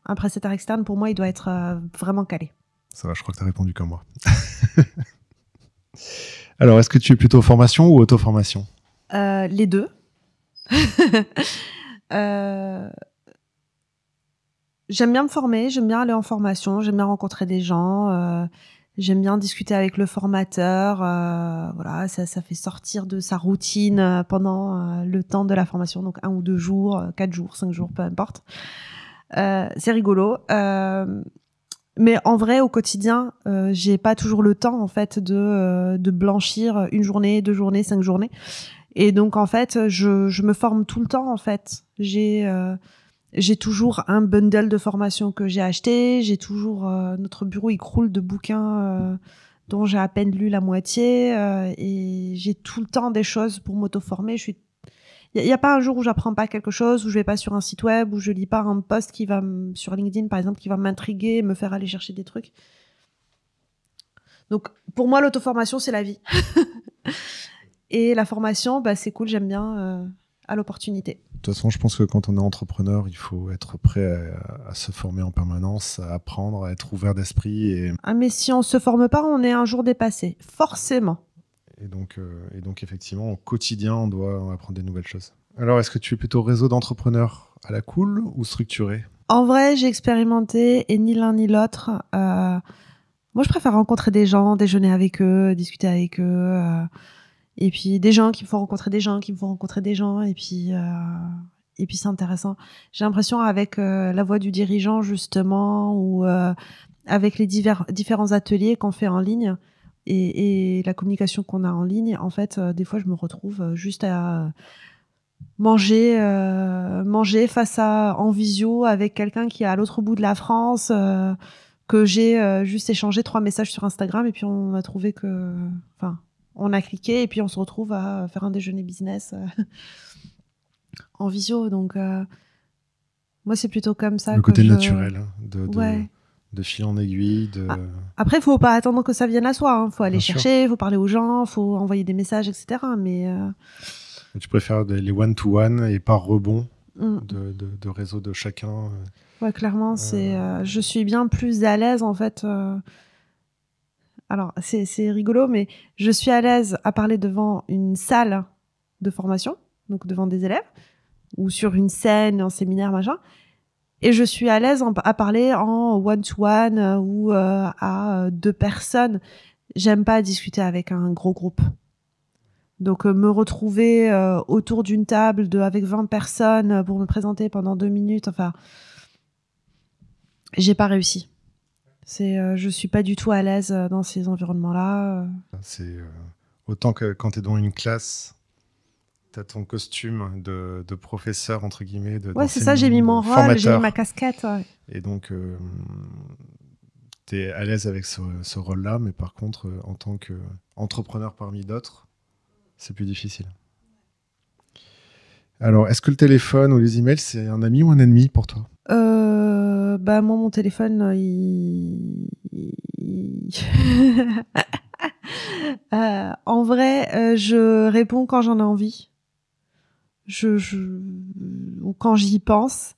un prestataire externe pour moi il doit être euh, vraiment calé. Ça va, je crois que tu as répondu comme moi. Alors, est-ce que tu es plutôt formation ou auto-formation? Euh, les deux. Euh, j'aime bien me former, j'aime bien aller en formation, j'aime bien rencontrer des gens, j'aime bien discuter avec le formateur. voilà, ça, ça fait sortir de sa routine pendant le temps de la formation, donc un ou deux jours, quatre jours, cinq jours, peu importe. Euh, c'est rigolo. Euh, mais en vrai, au quotidien, euh, j'ai pas toujours le temps en fait de, blanchir une journée, deux journées, cinq journées. Et donc en fait, je, me forme tout le temps en fait. J'ai toujours un bundle de formation que j'ai acheté. J'ai toujours notre bureau il croule de bouquins dont j'ai à peine lu la moitié et j'ai tout le temps des choses pour m'auto-former. Je suis il n'y a, pas un jour où j'apprends pas quelque chose, où je vais pas sur un site web, où je lis pas un post qui va m- sur LinkedIn par exemple qui va m'intriguer, me faire aller chercher des trucs. Donc pour moi l'auto-formation c'est la vie. Et la formation, bah, c'est cool, j'aime bien euh, à l'opportunité. toute façon, je pense que quand on est entrepreneur, il faut être prêt à, à se former en permanence, à apprendre, à être ouvert d'esprit. Et, Ah, mais si on se forme pas, on est un jour dépassé. Forcément. Et donc, euh, et donc, effectivement, au quotidien, on doit apprendre des nouvelles choses. Alors, est-ce que tu es plutôt réseau d'entrepreneurs à la cool ou structuré? En vrai, j'ai expérimenté et ni l'un ni l'autre. Euh, moi, je préfère rencontrer des gens, déjeuner avec eux, discuter avec eux. euh, et puis des gens qui me font rencontrer des gens, qui me font rencontrer des gens. Et puis, et puis c'est intéressant. J'ai l'impression avec la voix du dirigeant, justement, ou avec les divers, différents ateliers qu'on fait en ligne et, et la communication qu'on a en ligne, en fait, euh, des fois, je me retrouve euh, juste à manger euh, manger face à en visio avec quelqu'un qui est à l'autre bout de la France euh, que j'ai juste échangé trois messages sur Instagram et puis on a trouvé que enfin on a cliqué et puis on se retrouve à faire un déjeuner business en visio. Donc moi c'est plutôt comme ça Le que côté je- naturel, hein, de, de, ouais de fil en aiguille. De... Ah. après faut pas attendre que ça vienne à soi hein. faut aller Bien sûr. chercher faut parler aux gens faut envoyer des messages etc mais euh, Tu préfères les one-to-one et par rebond mm. de, de, de réseau de chacun euh, Ouais, clairement, c'est. Euh, euh, je suis bien plus à l'aise en fait. euh, Alors, c'est c'est rigolo, mais je suis à l'aise à parler devant une salle de formation, donc devant des élèves, ou sur une scène, en séminaire, machin. Et je suis à l'aise à parler en one-to-one euh, ou euh, à euh, deux personnes. J'aime pas discuter avec un gros groupe. Donc, me retrouver autour d'une table avec 20 personnes pour me présenter pendant deux minutes, enfin, j'ai pas réussi. C'est, je suis pas du tout à l'aise dans ces environnements-là. C'est autant que quand tu es dans une classe, as ton costume de, de professeur, entre guillemets. De, Ouais, c'est ça, j'ai mis mon rôle, j'ai mis ma casquette. ouais. Et donc, tu es à l'aise avec ce, ce rôle-là, mais par contre, euh, en tant qu'entrepreneur parmi d'autres, c'est plus difficile. Alors, est-ce que le téléphone ou les emails, c'est un ami ou un ennemi pour toi? Euh, bah moi mon téléphone euh, il... il- Euh, en vrai euh, je réponds quand j'en ai envie je, je... ou quand j'y pense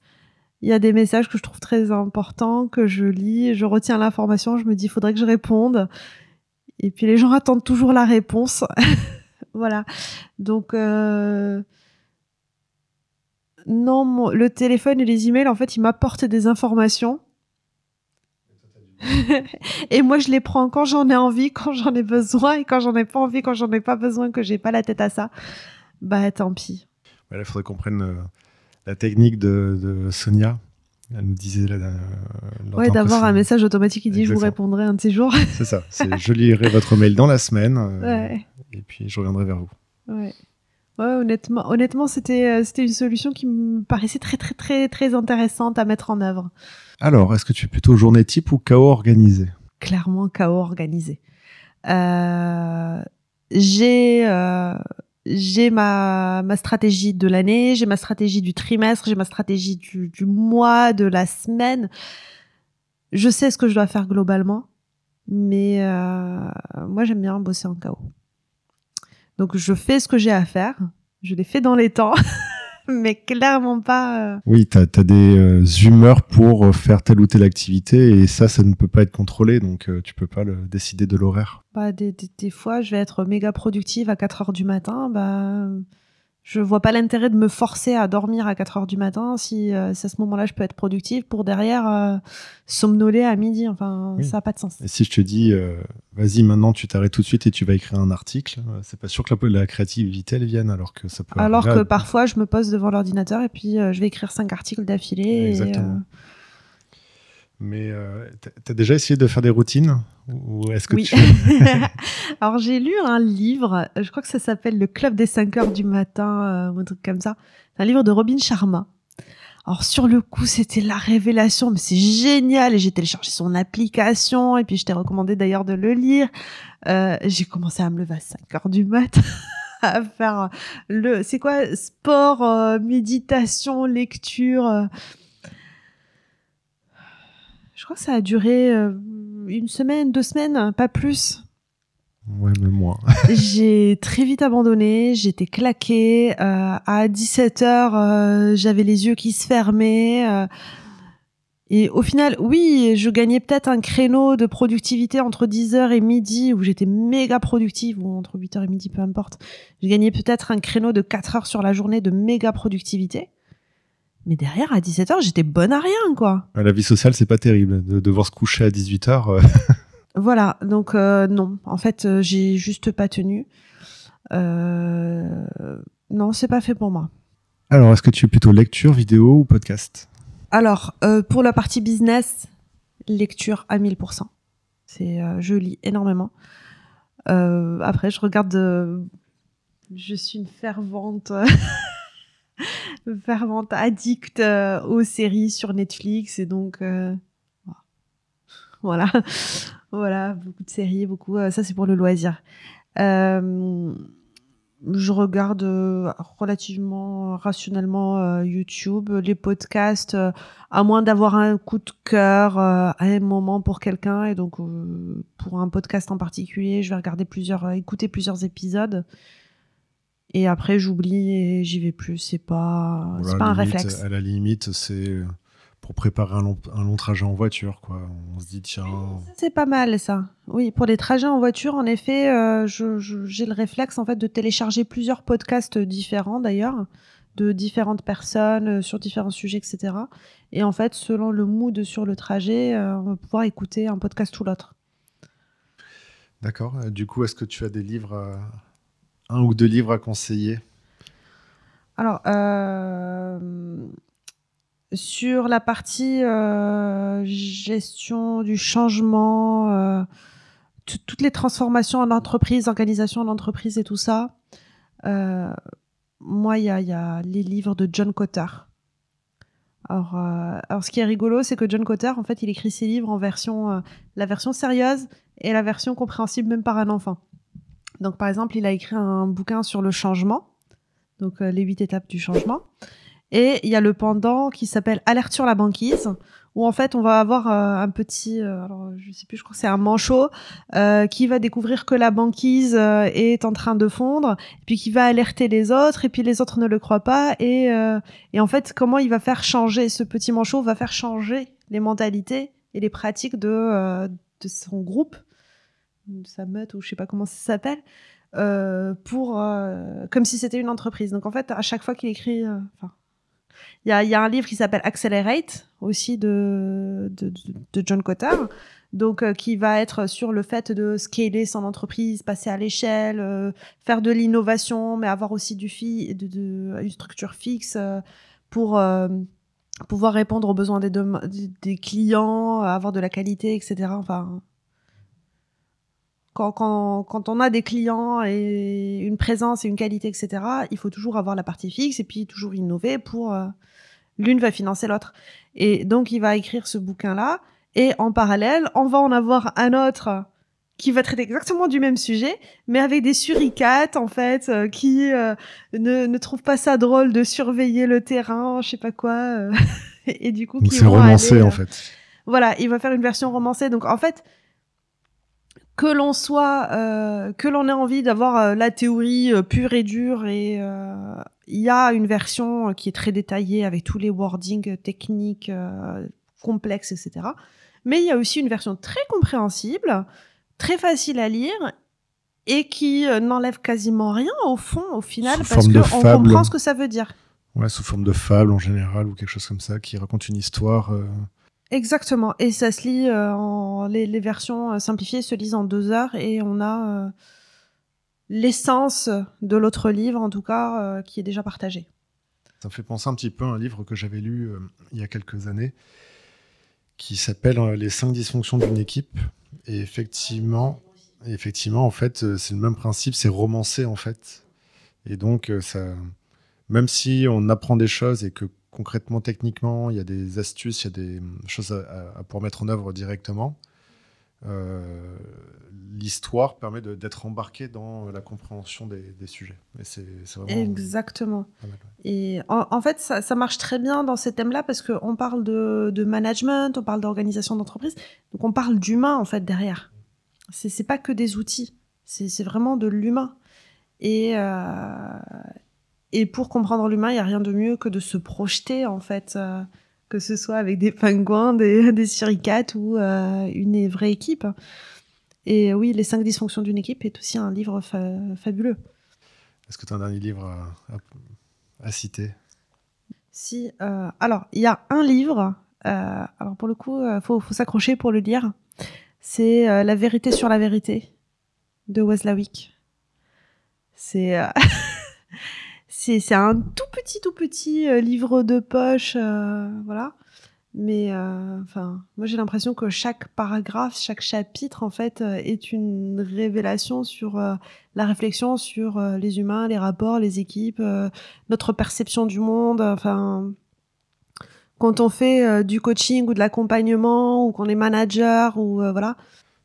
il y a des messages que je trouve très importants que je lis je retiens l'information je me dis il faudrait que je réponde et puis les gens attendent toujours la réponse voilà donc euh, non, le téléphone et les emails, en fait, ils m'apportent des informations. et moi, je les prends quand j'en ai envie, quand j'en ai besoin, et quand j'en ai pas envie, quand j'en ai pas besoin, que j'ai pas la tête à ça. Bah, tant pis. Il faudrait qu'on prenne euh, la technique de, de Sonia. Elle nous disait là, euh, Ouais, d'avoir un message automatique qui dit je vous répondrai un de ces jours. C'est ça. je lirai votre mail dans la semaine euh, ouais, et puis je reviendrai vers vous. ouais. Ouais, honnêtement, honnêtement c'était c'était une solution qui me paraissait très, très, très, très intéressante à mettre en œuvre. Alors, est-ce que tu es plutôt journée type ou chaos organisé? Clairement chaos organisé. Euh, j'ai euh, j'ai ma, ma stratégie de l'année, j'ai ma stratégie du trimestre, j'ai ma stratégie du, du mois, de la semaine. Je sais ce que je dois faire globalement, mais euh, moi j'aime bien bosser en chaos. Donc je fais ce que j'ai à faire, je l'ai fait dans les temps, mais clairement pas. euh, Oui, tu as, des euh, humeurs pour euh, faire telle ou telle activité et ça, ça ne peut pas être contrôlé, donc tu peux pas le, décider de l'horaire. Bah, des, des, des fois, je vais être méga productive à 4 heures du matin. Bah, je vois pas l'intérêt de me forcer à dormir à 4 heures du matin si, euh, si à ce moment-là je peux être productive pour derrière euh, somnoler à midi. Enfin, Oui. ça n'a pas de sens. Et si je te dis, euh, vas-y, maintenant tu t'arrêtes tout de suite et tu vas écrire un article, euh, c'est pas sûr que la, la créativité elle vienne, alors que ça peut. Alors que à- parfois, je me pose devant l'ordinateur et puis euh, je vais écrire 5 articles d'affilée. Exactement. euh, Mais euh, déjà essayé de faire des routines Ou est-ce que Oui. tu. Alors j'ai lu un livre, je crois que ça s'appelle Le Club des 5 heures du matin, euh, ou un truc comme ça. C'est un livre de Robin Sharma. Alors sur le coup, c'était la révélation, mais c'est génial. Et j'ai téléchargé son application, et puis je t'ai recommandé d'ailleurs de le lire. Euh, j'ai commencé à me lever à 5 heures du matin. à faire le c'est quoi? Sport euh, méditation lecture euh. Crois que ça a duré euh, une semaine deux semaines pas plus Ouais, même moi. j'ai très vite abandonné, j'étais claquée. Euh, à 17 heures, euh, j'avais les yeux qui se fermaient. euh, et au final, oui, je gagnais peut-être un créneau de productivité entre 10h et midi où j'étais méga productive, ou entre 8h et midi, peu importe. Je gagnais peut-être un créneau de 4 heures sur la journée de méga productivité. Mais derrière, à 17h, j'étais bonne à rien, quoi. La vie sociale, c'est pas terrible. De devoir se coucher à 18h. Voilà, donc euh, non, en fait, euh, j'ai juste pas tenu. Euh, non, c'est pas fait pour moi. Alors, est-ce que tu es plutôt lecture, vidéo ou podcast? Alors, euh, pour la partie business, lecture à 1000%. C'est, euh, je lis énormément. Euh, après, je regarde. euh, je suis une fervente, fervente addict euh, aux séries sur Netflix et donc euh, voilà, voilà, beaucoup de séries, beaucoup. euh, ça, c'est pour le loisir. Je regarde relativement rationnellement YouTube, les podcasts, à moins d'avoir un coup de cœur à un moment pour quelqu'un. Et donc, pour un podcast en particulier, je vais regarder plusieurs, écouter plusieurs épisodes. Et après, j'oublie et j'y vais plus. C'est pas, Voilà, c'est pas un limite, réflexe. À la limite, c'est pour préparer un long, un long trajet en voiture, quoi. On se dit, tiens, C'est pas mal ça. Oui, pour les trajets en voiture, en effet, euh, je- je- j'ai le réflexe en fait de télécharger plusieurs podcasts différents d'ailleurs, de différentes personnes euh, sur différents sujets, etc. Et en fait, selon le mood sur le trajet, euh, on va pouvoir écouter un podcast ou l'autre. d'accord. Du coup, est-ce que tu as des livres, un ou deux livres à conseiller Alors, euh, sur la partie euh, gestion du changement, euh, toutes les transformations en entreprise, organisation en entreprise et tout ça, moi, il y a, les livres de John Cotter. Alors, alors, ce qui est rigolo, c'est que John Cotter, en fait, il écrit ses livres en version, la version sérieuse et la version compréhensible même par un enfant. Donc, par exemple, il a écrit un bouquin sur le changement donc euh, les huit étapes du changement. Et il y a le pendant qui s'appelle Alerte sur la banquise, où en fait on va avoir euh, un petit, euh, alors je sais plus, je crois que c'est un manchot qui va découvrir que la banquise est en train de fondre, puis qui va alerter les autres, et puis les autres ne le croient pas, et, et en fait comment il va faire changer, ce petit manchot va faire changer les mentalités et les pratiques de, de son groupe, sa meute, ou je sais pas comment ça s'appelle, euh, pour euh, comme si c'était une entreprise. Donc en fait, à chaque fois qu'il écrit, euh, enfin, il y y a un livre qui s'appelle Accelerate aussi de de, de- John Cotter, donc qui va être sur le fait de scaler son entreprise, passer à l'échelle, faire de l'innovation, mais avoir aussi du fi de, une structure fixe pour pouvoir répondre aux besoins des- des clients, avoir de la qualité, etc. Enfin, quand, quand, quand on a des clients et une présence et une qualité, etc., il faut toujours avoir la partie fixe et puis toujours innover pour euh, l'une va financer l'autre. Et donc, il va écrire ce bouquin-là. Et en parallèle, on va en avoir un autre qui va traiter exactement du même sujet, mais avec des suricates, en fait, euh, qui euh, ne, ne trouvent pas ça drôle de surveiller le terrain, je sais pas quoi. et, du coup, Donc qui c'est romancé, aller, en fait. voilà, il va faire une version romancée. Donc en fait, que l'on soit, euh, que l'on ait envie d'avoir euh, la théorie euh, pure et dure, et il y a une version qui est très détaillée avec tous les wordings techniques complexes, etc. Mais il y a aussi une version très compréhensible, très facile à lire. Et qui n'enlève quasiment rien au fond, au final, Sous parce qu'on comprend ce que ça veut dire. Ouais, sous forme de fable en général ou quelque chose comme ça qui raconte une histoire. Exactement. Et ça se lit euh, en les, versions euh, simplifiées se lisent en deux heures et on a euh, l'essence de l'autre livre, en tout cas, qui est déjà partagée. Ça me fait penser un petit peu à un livre que j'avais lu il y a quelques années qui s'appelle Les cinq dysfonctions d'une équipe. Et effectivement, effectivement en fait, c'est le même principe, c'est romancé en fait. Et donc, ça, même si on apprend des choses et que concrètement, techniquement, il y a des astuces, il y a des hum, choses à, à- à pouvoir mettre en œuvre directement, euh, l'histoire permet de- d'être embarqué dans la compréhension des, des sujets. Et c'est c'est vraiment Exactement. Et en, en fait, ça, ça marche très bien dans ces thèmes-là parce qu'on parle de, de management, on parle d'organisation d'entreprise, donc on parle d'humain en fait derrière. C'est c'est pas que des outils. C'est vraiment de l'humain. Et, euh, et pour comprendre l'humain, il n'y a rien de mieux que de se projeter, en fait, euh, que ce soit avec des pingouins, des, des suricates ou euh, une vraie équipe. Et oui, Les cinq dysfonctions d'une équipe est aussi un livre fabuleux. Est-ce que tu as un dernier livre à, citer? Si. alors, il y a un livre. alors, pour le coup, il faut, faut s'accrocher pour le lire. C'est La vérité sur la vérité de Weslawick. C'est euh, c'est un tout petit tout petit euh, livre de poche, euh, voilà. Mais enfin, moi j'ai l'impression que chaque paragraphe, chaque chapitre en fait est une révélation sur la réflexion sur les humains, les rapports, les équipes, notre perception du monde. Enfin, quand on fait du coaching ou de l'accompagnement ou qu'on est manager ou voilà,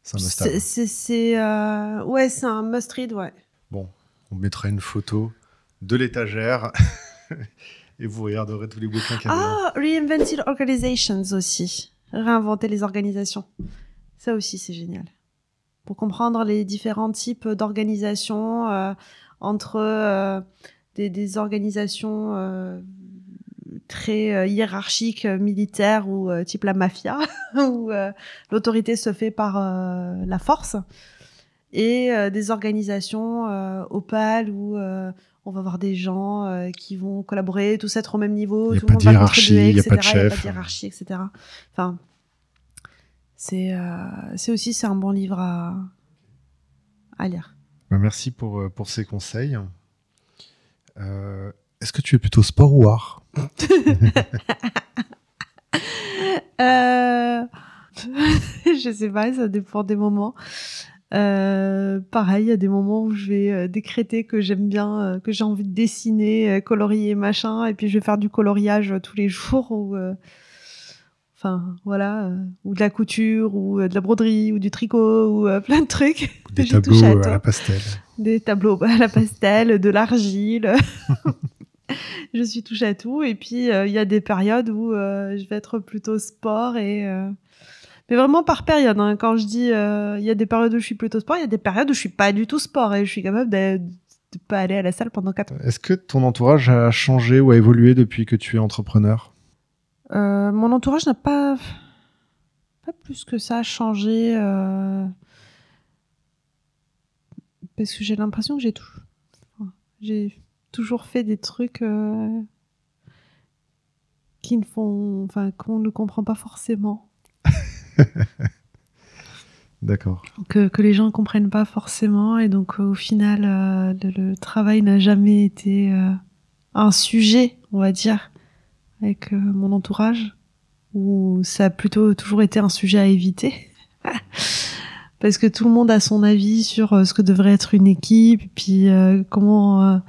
c'est un ouais, c'est un must read, ouais. Bon, on mettra une photo de l'étagère et vous regarderez tous les bouquins qu'il y a Ah, Reinvented Organizations aussi. Réinventer les organisations. Ça aussi, c'est génial. Pour comprendre les différents types d'organisations euh, entre euh, des, organisations euh, très hiérarchiques, militaires ou type la mafia, où l'autorité se fait par la force et des organisations opales euh, on va voir des gens qui vont collaborer, tous être au même niveau, tout le monde va contribuer, etc. Il n'y a pas de chef. hiérarchie, etc. Enfin, c'est c'est aussi c'est un bon livre à, à lire. Bah, merci pour, pour ces conseils. Est-ce que tu es plutôt sport ou art euh... Je sais pas, ça dépend des moments. Euh, pareil, il y a des moments où je vais euh, décréter que j'aime bien, euh, que j'ai envie de dessiner, colorier, machin, et puis je vais faire du coloriage tous les jours, ou enfin voilà, ou de la couture, ou de la broderie, ou du tricot, ou plein de trucs. Des tableaux à, la pastel. Des tableaux à la pastel, de l'argile. je suis touche à tout, et puis il y a des périodes où je vais être plutôt sport et mais vraiment par période. Hein. Quand je dis, euh, il y a des périodes où je suis plutôt sport, il y a des périodes où je suis pas du tout sport et je suis capable de, de pas aller à la salle pendant 4 ans. Est-ce que ton entourage a changé ou a évolué depuis que tu es entrepreneur? Euh, Mon entourage n'a pas, pas plus que ça changé. Euh, parce que j'ai l'impression que j'ai tout... j'ai toujours fait des trucs qui ne font, enfin, qu'on ne comprend pas forcément. D'accord. Que, les gens ne comprennent pas forcément. Et donc, au final, euh, le, travail n'a jamais été euh, un sujet, on va dire, avec euh, mon entourage, ou ça a plutôt toujours été un sujet à éviter. Parce que tout le monde a son avis sur ce que devrait être une équipe, et puis comment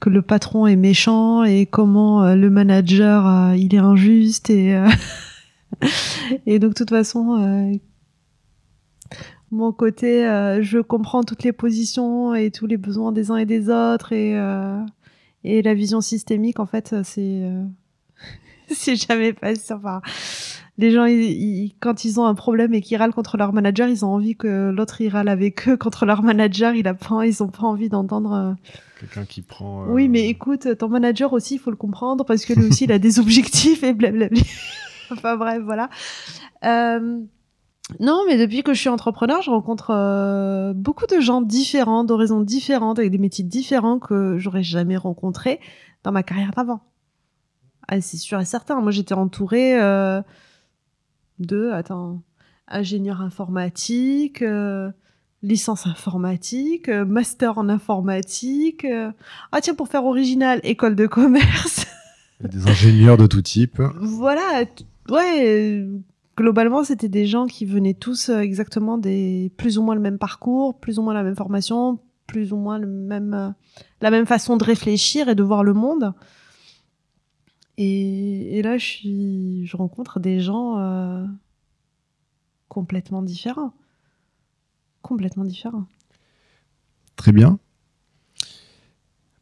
que le patron est méchant et comment le manager il est injuste et et donc, de toute façon, euh, mon côté, euh, je comprends toutes les positions et tous les besoins des uns et des autres et, euh, et la vision systémique, en fait, c'est c'est jamais facile. Enfin, les gens, quand ils ont un problème et qu'ils râlent contre leur manager, ils ont envie que l'autre il râle avec eux contre leur manager. Il a pas, ils ont pas envie d'entendre. Quelqu'un qui prend. Oui, mais écoute, ton manager aussi, il faut le comprendre parce que lui aussi, il a des objectifs et blablabla. enfin bref, voilà. Euh, non, mais depuis que je suis entrepreneur, je rencontre euh, beaucoup de gens différents, d'horizons différentes, avec des métiers différents que j'aurais jamais rencontrés dans ma carrière d'avant. Ah, c'est sûr et certain. Moi, j'étais entourée euh, de, attends, ingénieur informatique, licence informatique, master en informatique. ah tiens, pour faire original, école de commerce. Des ingénieurs de tout type. Voilà, ouais, globalement, c'était des gens qui venaient tous euh, exactement des plus ou moins le même parcours, plus ou moins la même formation, plus ou moins euh, la même façon de réfléchir et de voir le monde. Et, là, je rencontre des gens euh, complètement différents. Complètement différents. Très bien.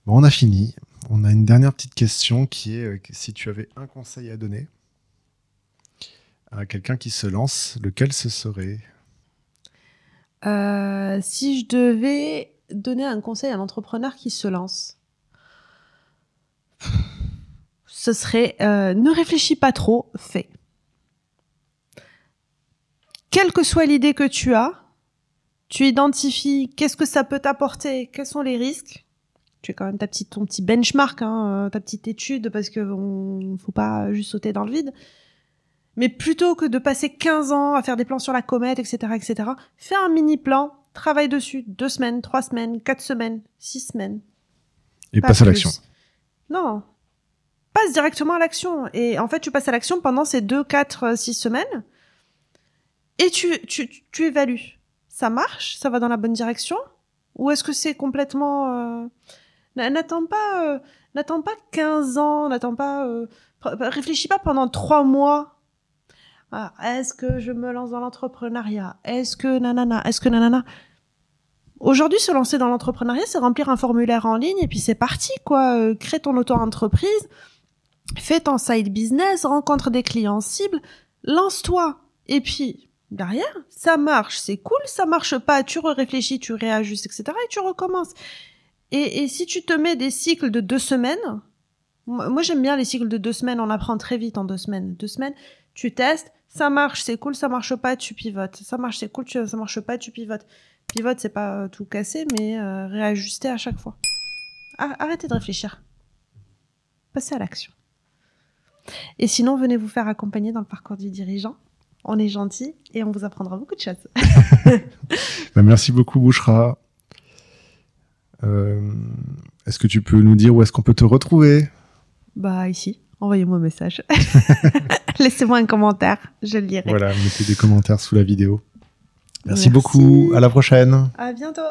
Bon, on a fini. On a une dernière petite question qui est si tu avais un conseil à donner à quelqu'un qui se lance, lequel ce serait? Euh, si je devais donner un conseil à un entrepreneur qui se lance, ce serait euh, ne réfléchis pas trop, fais. Quelle que soit l'idée que tu as, tu identifies qu'est-ce que ça peut t'apporter, quels sont les risques. Tu fais quand même ta petite, ton petit benchmark, hein, euh, ta petite étude, parce que on, faut pas juste sauter dans le vide. Mais plutôt que de passer 15 ans à faire des plans sur la comète, etc., etc., fais un mini plan, travaille dessus deux semaines, trois semaines, quatre semaines, six semaines. Et passe à l'action. Non. Passe directement à l'action. Et en fait, tu passes à l'action pendant ces deux, quatre, six semaines. Et tu, tu, tu évalues. Ça marche? Ça va dans la bonne direction? Ou est-ce que c'est complètement, euh, N'attends pas, euh, n'attends pas 15 ans, n'attends pas, euh, réfléchis pas pendant trois mois ah, est-ce que je me lance dans l'entrepreneuriat? Est-ce que nanana? Est-ce que nanana? Aujourd'hui, se lancer dans l'entrepreneuriat, c'est remplir un formulaire en ligne et puis c'est parti, quoi. Euh, crée ton auto-entreprise, fais ton side business, rencontre des clients cibles, lance-toi. Et puis, derrière, ça marche, c'est cool, ça marche pas, tu réfléchis, tu réajustes, etc. et tu recommences. Et, et si tu te mets des cycles de deux semaines, moi j'aime bien les cycles de deux semaines, on apprend très vite en deux semaines. Deux semaines, tu testes, ça marche, c'est cool, ça marche pas, tu pivotes. Ça marche, c'est cool, ça marche pas, tu pivotes. Pivote, c'est pas euh, tout casser, mais euh, réajuster à chaque fois. Arrêtez de réfléchir. Passez à l'action. Et sinon, venez vous faire accompagner dans le parcours du dirigeant. On est gentil et on vous apprendra beaucoup de choses. Bah, merci beaucoup, Bouchra. Euh, est-ce que tu peux nous dire où est-ce qu'on peut te retrouver? Bah ici envoyez-moi un message. Laissez-moi un commentaire, je le lirai. Voilà, mettez des commentaires sous la vidéo. Merci, Merci. beaucoup, à la prochaine. À bientôt.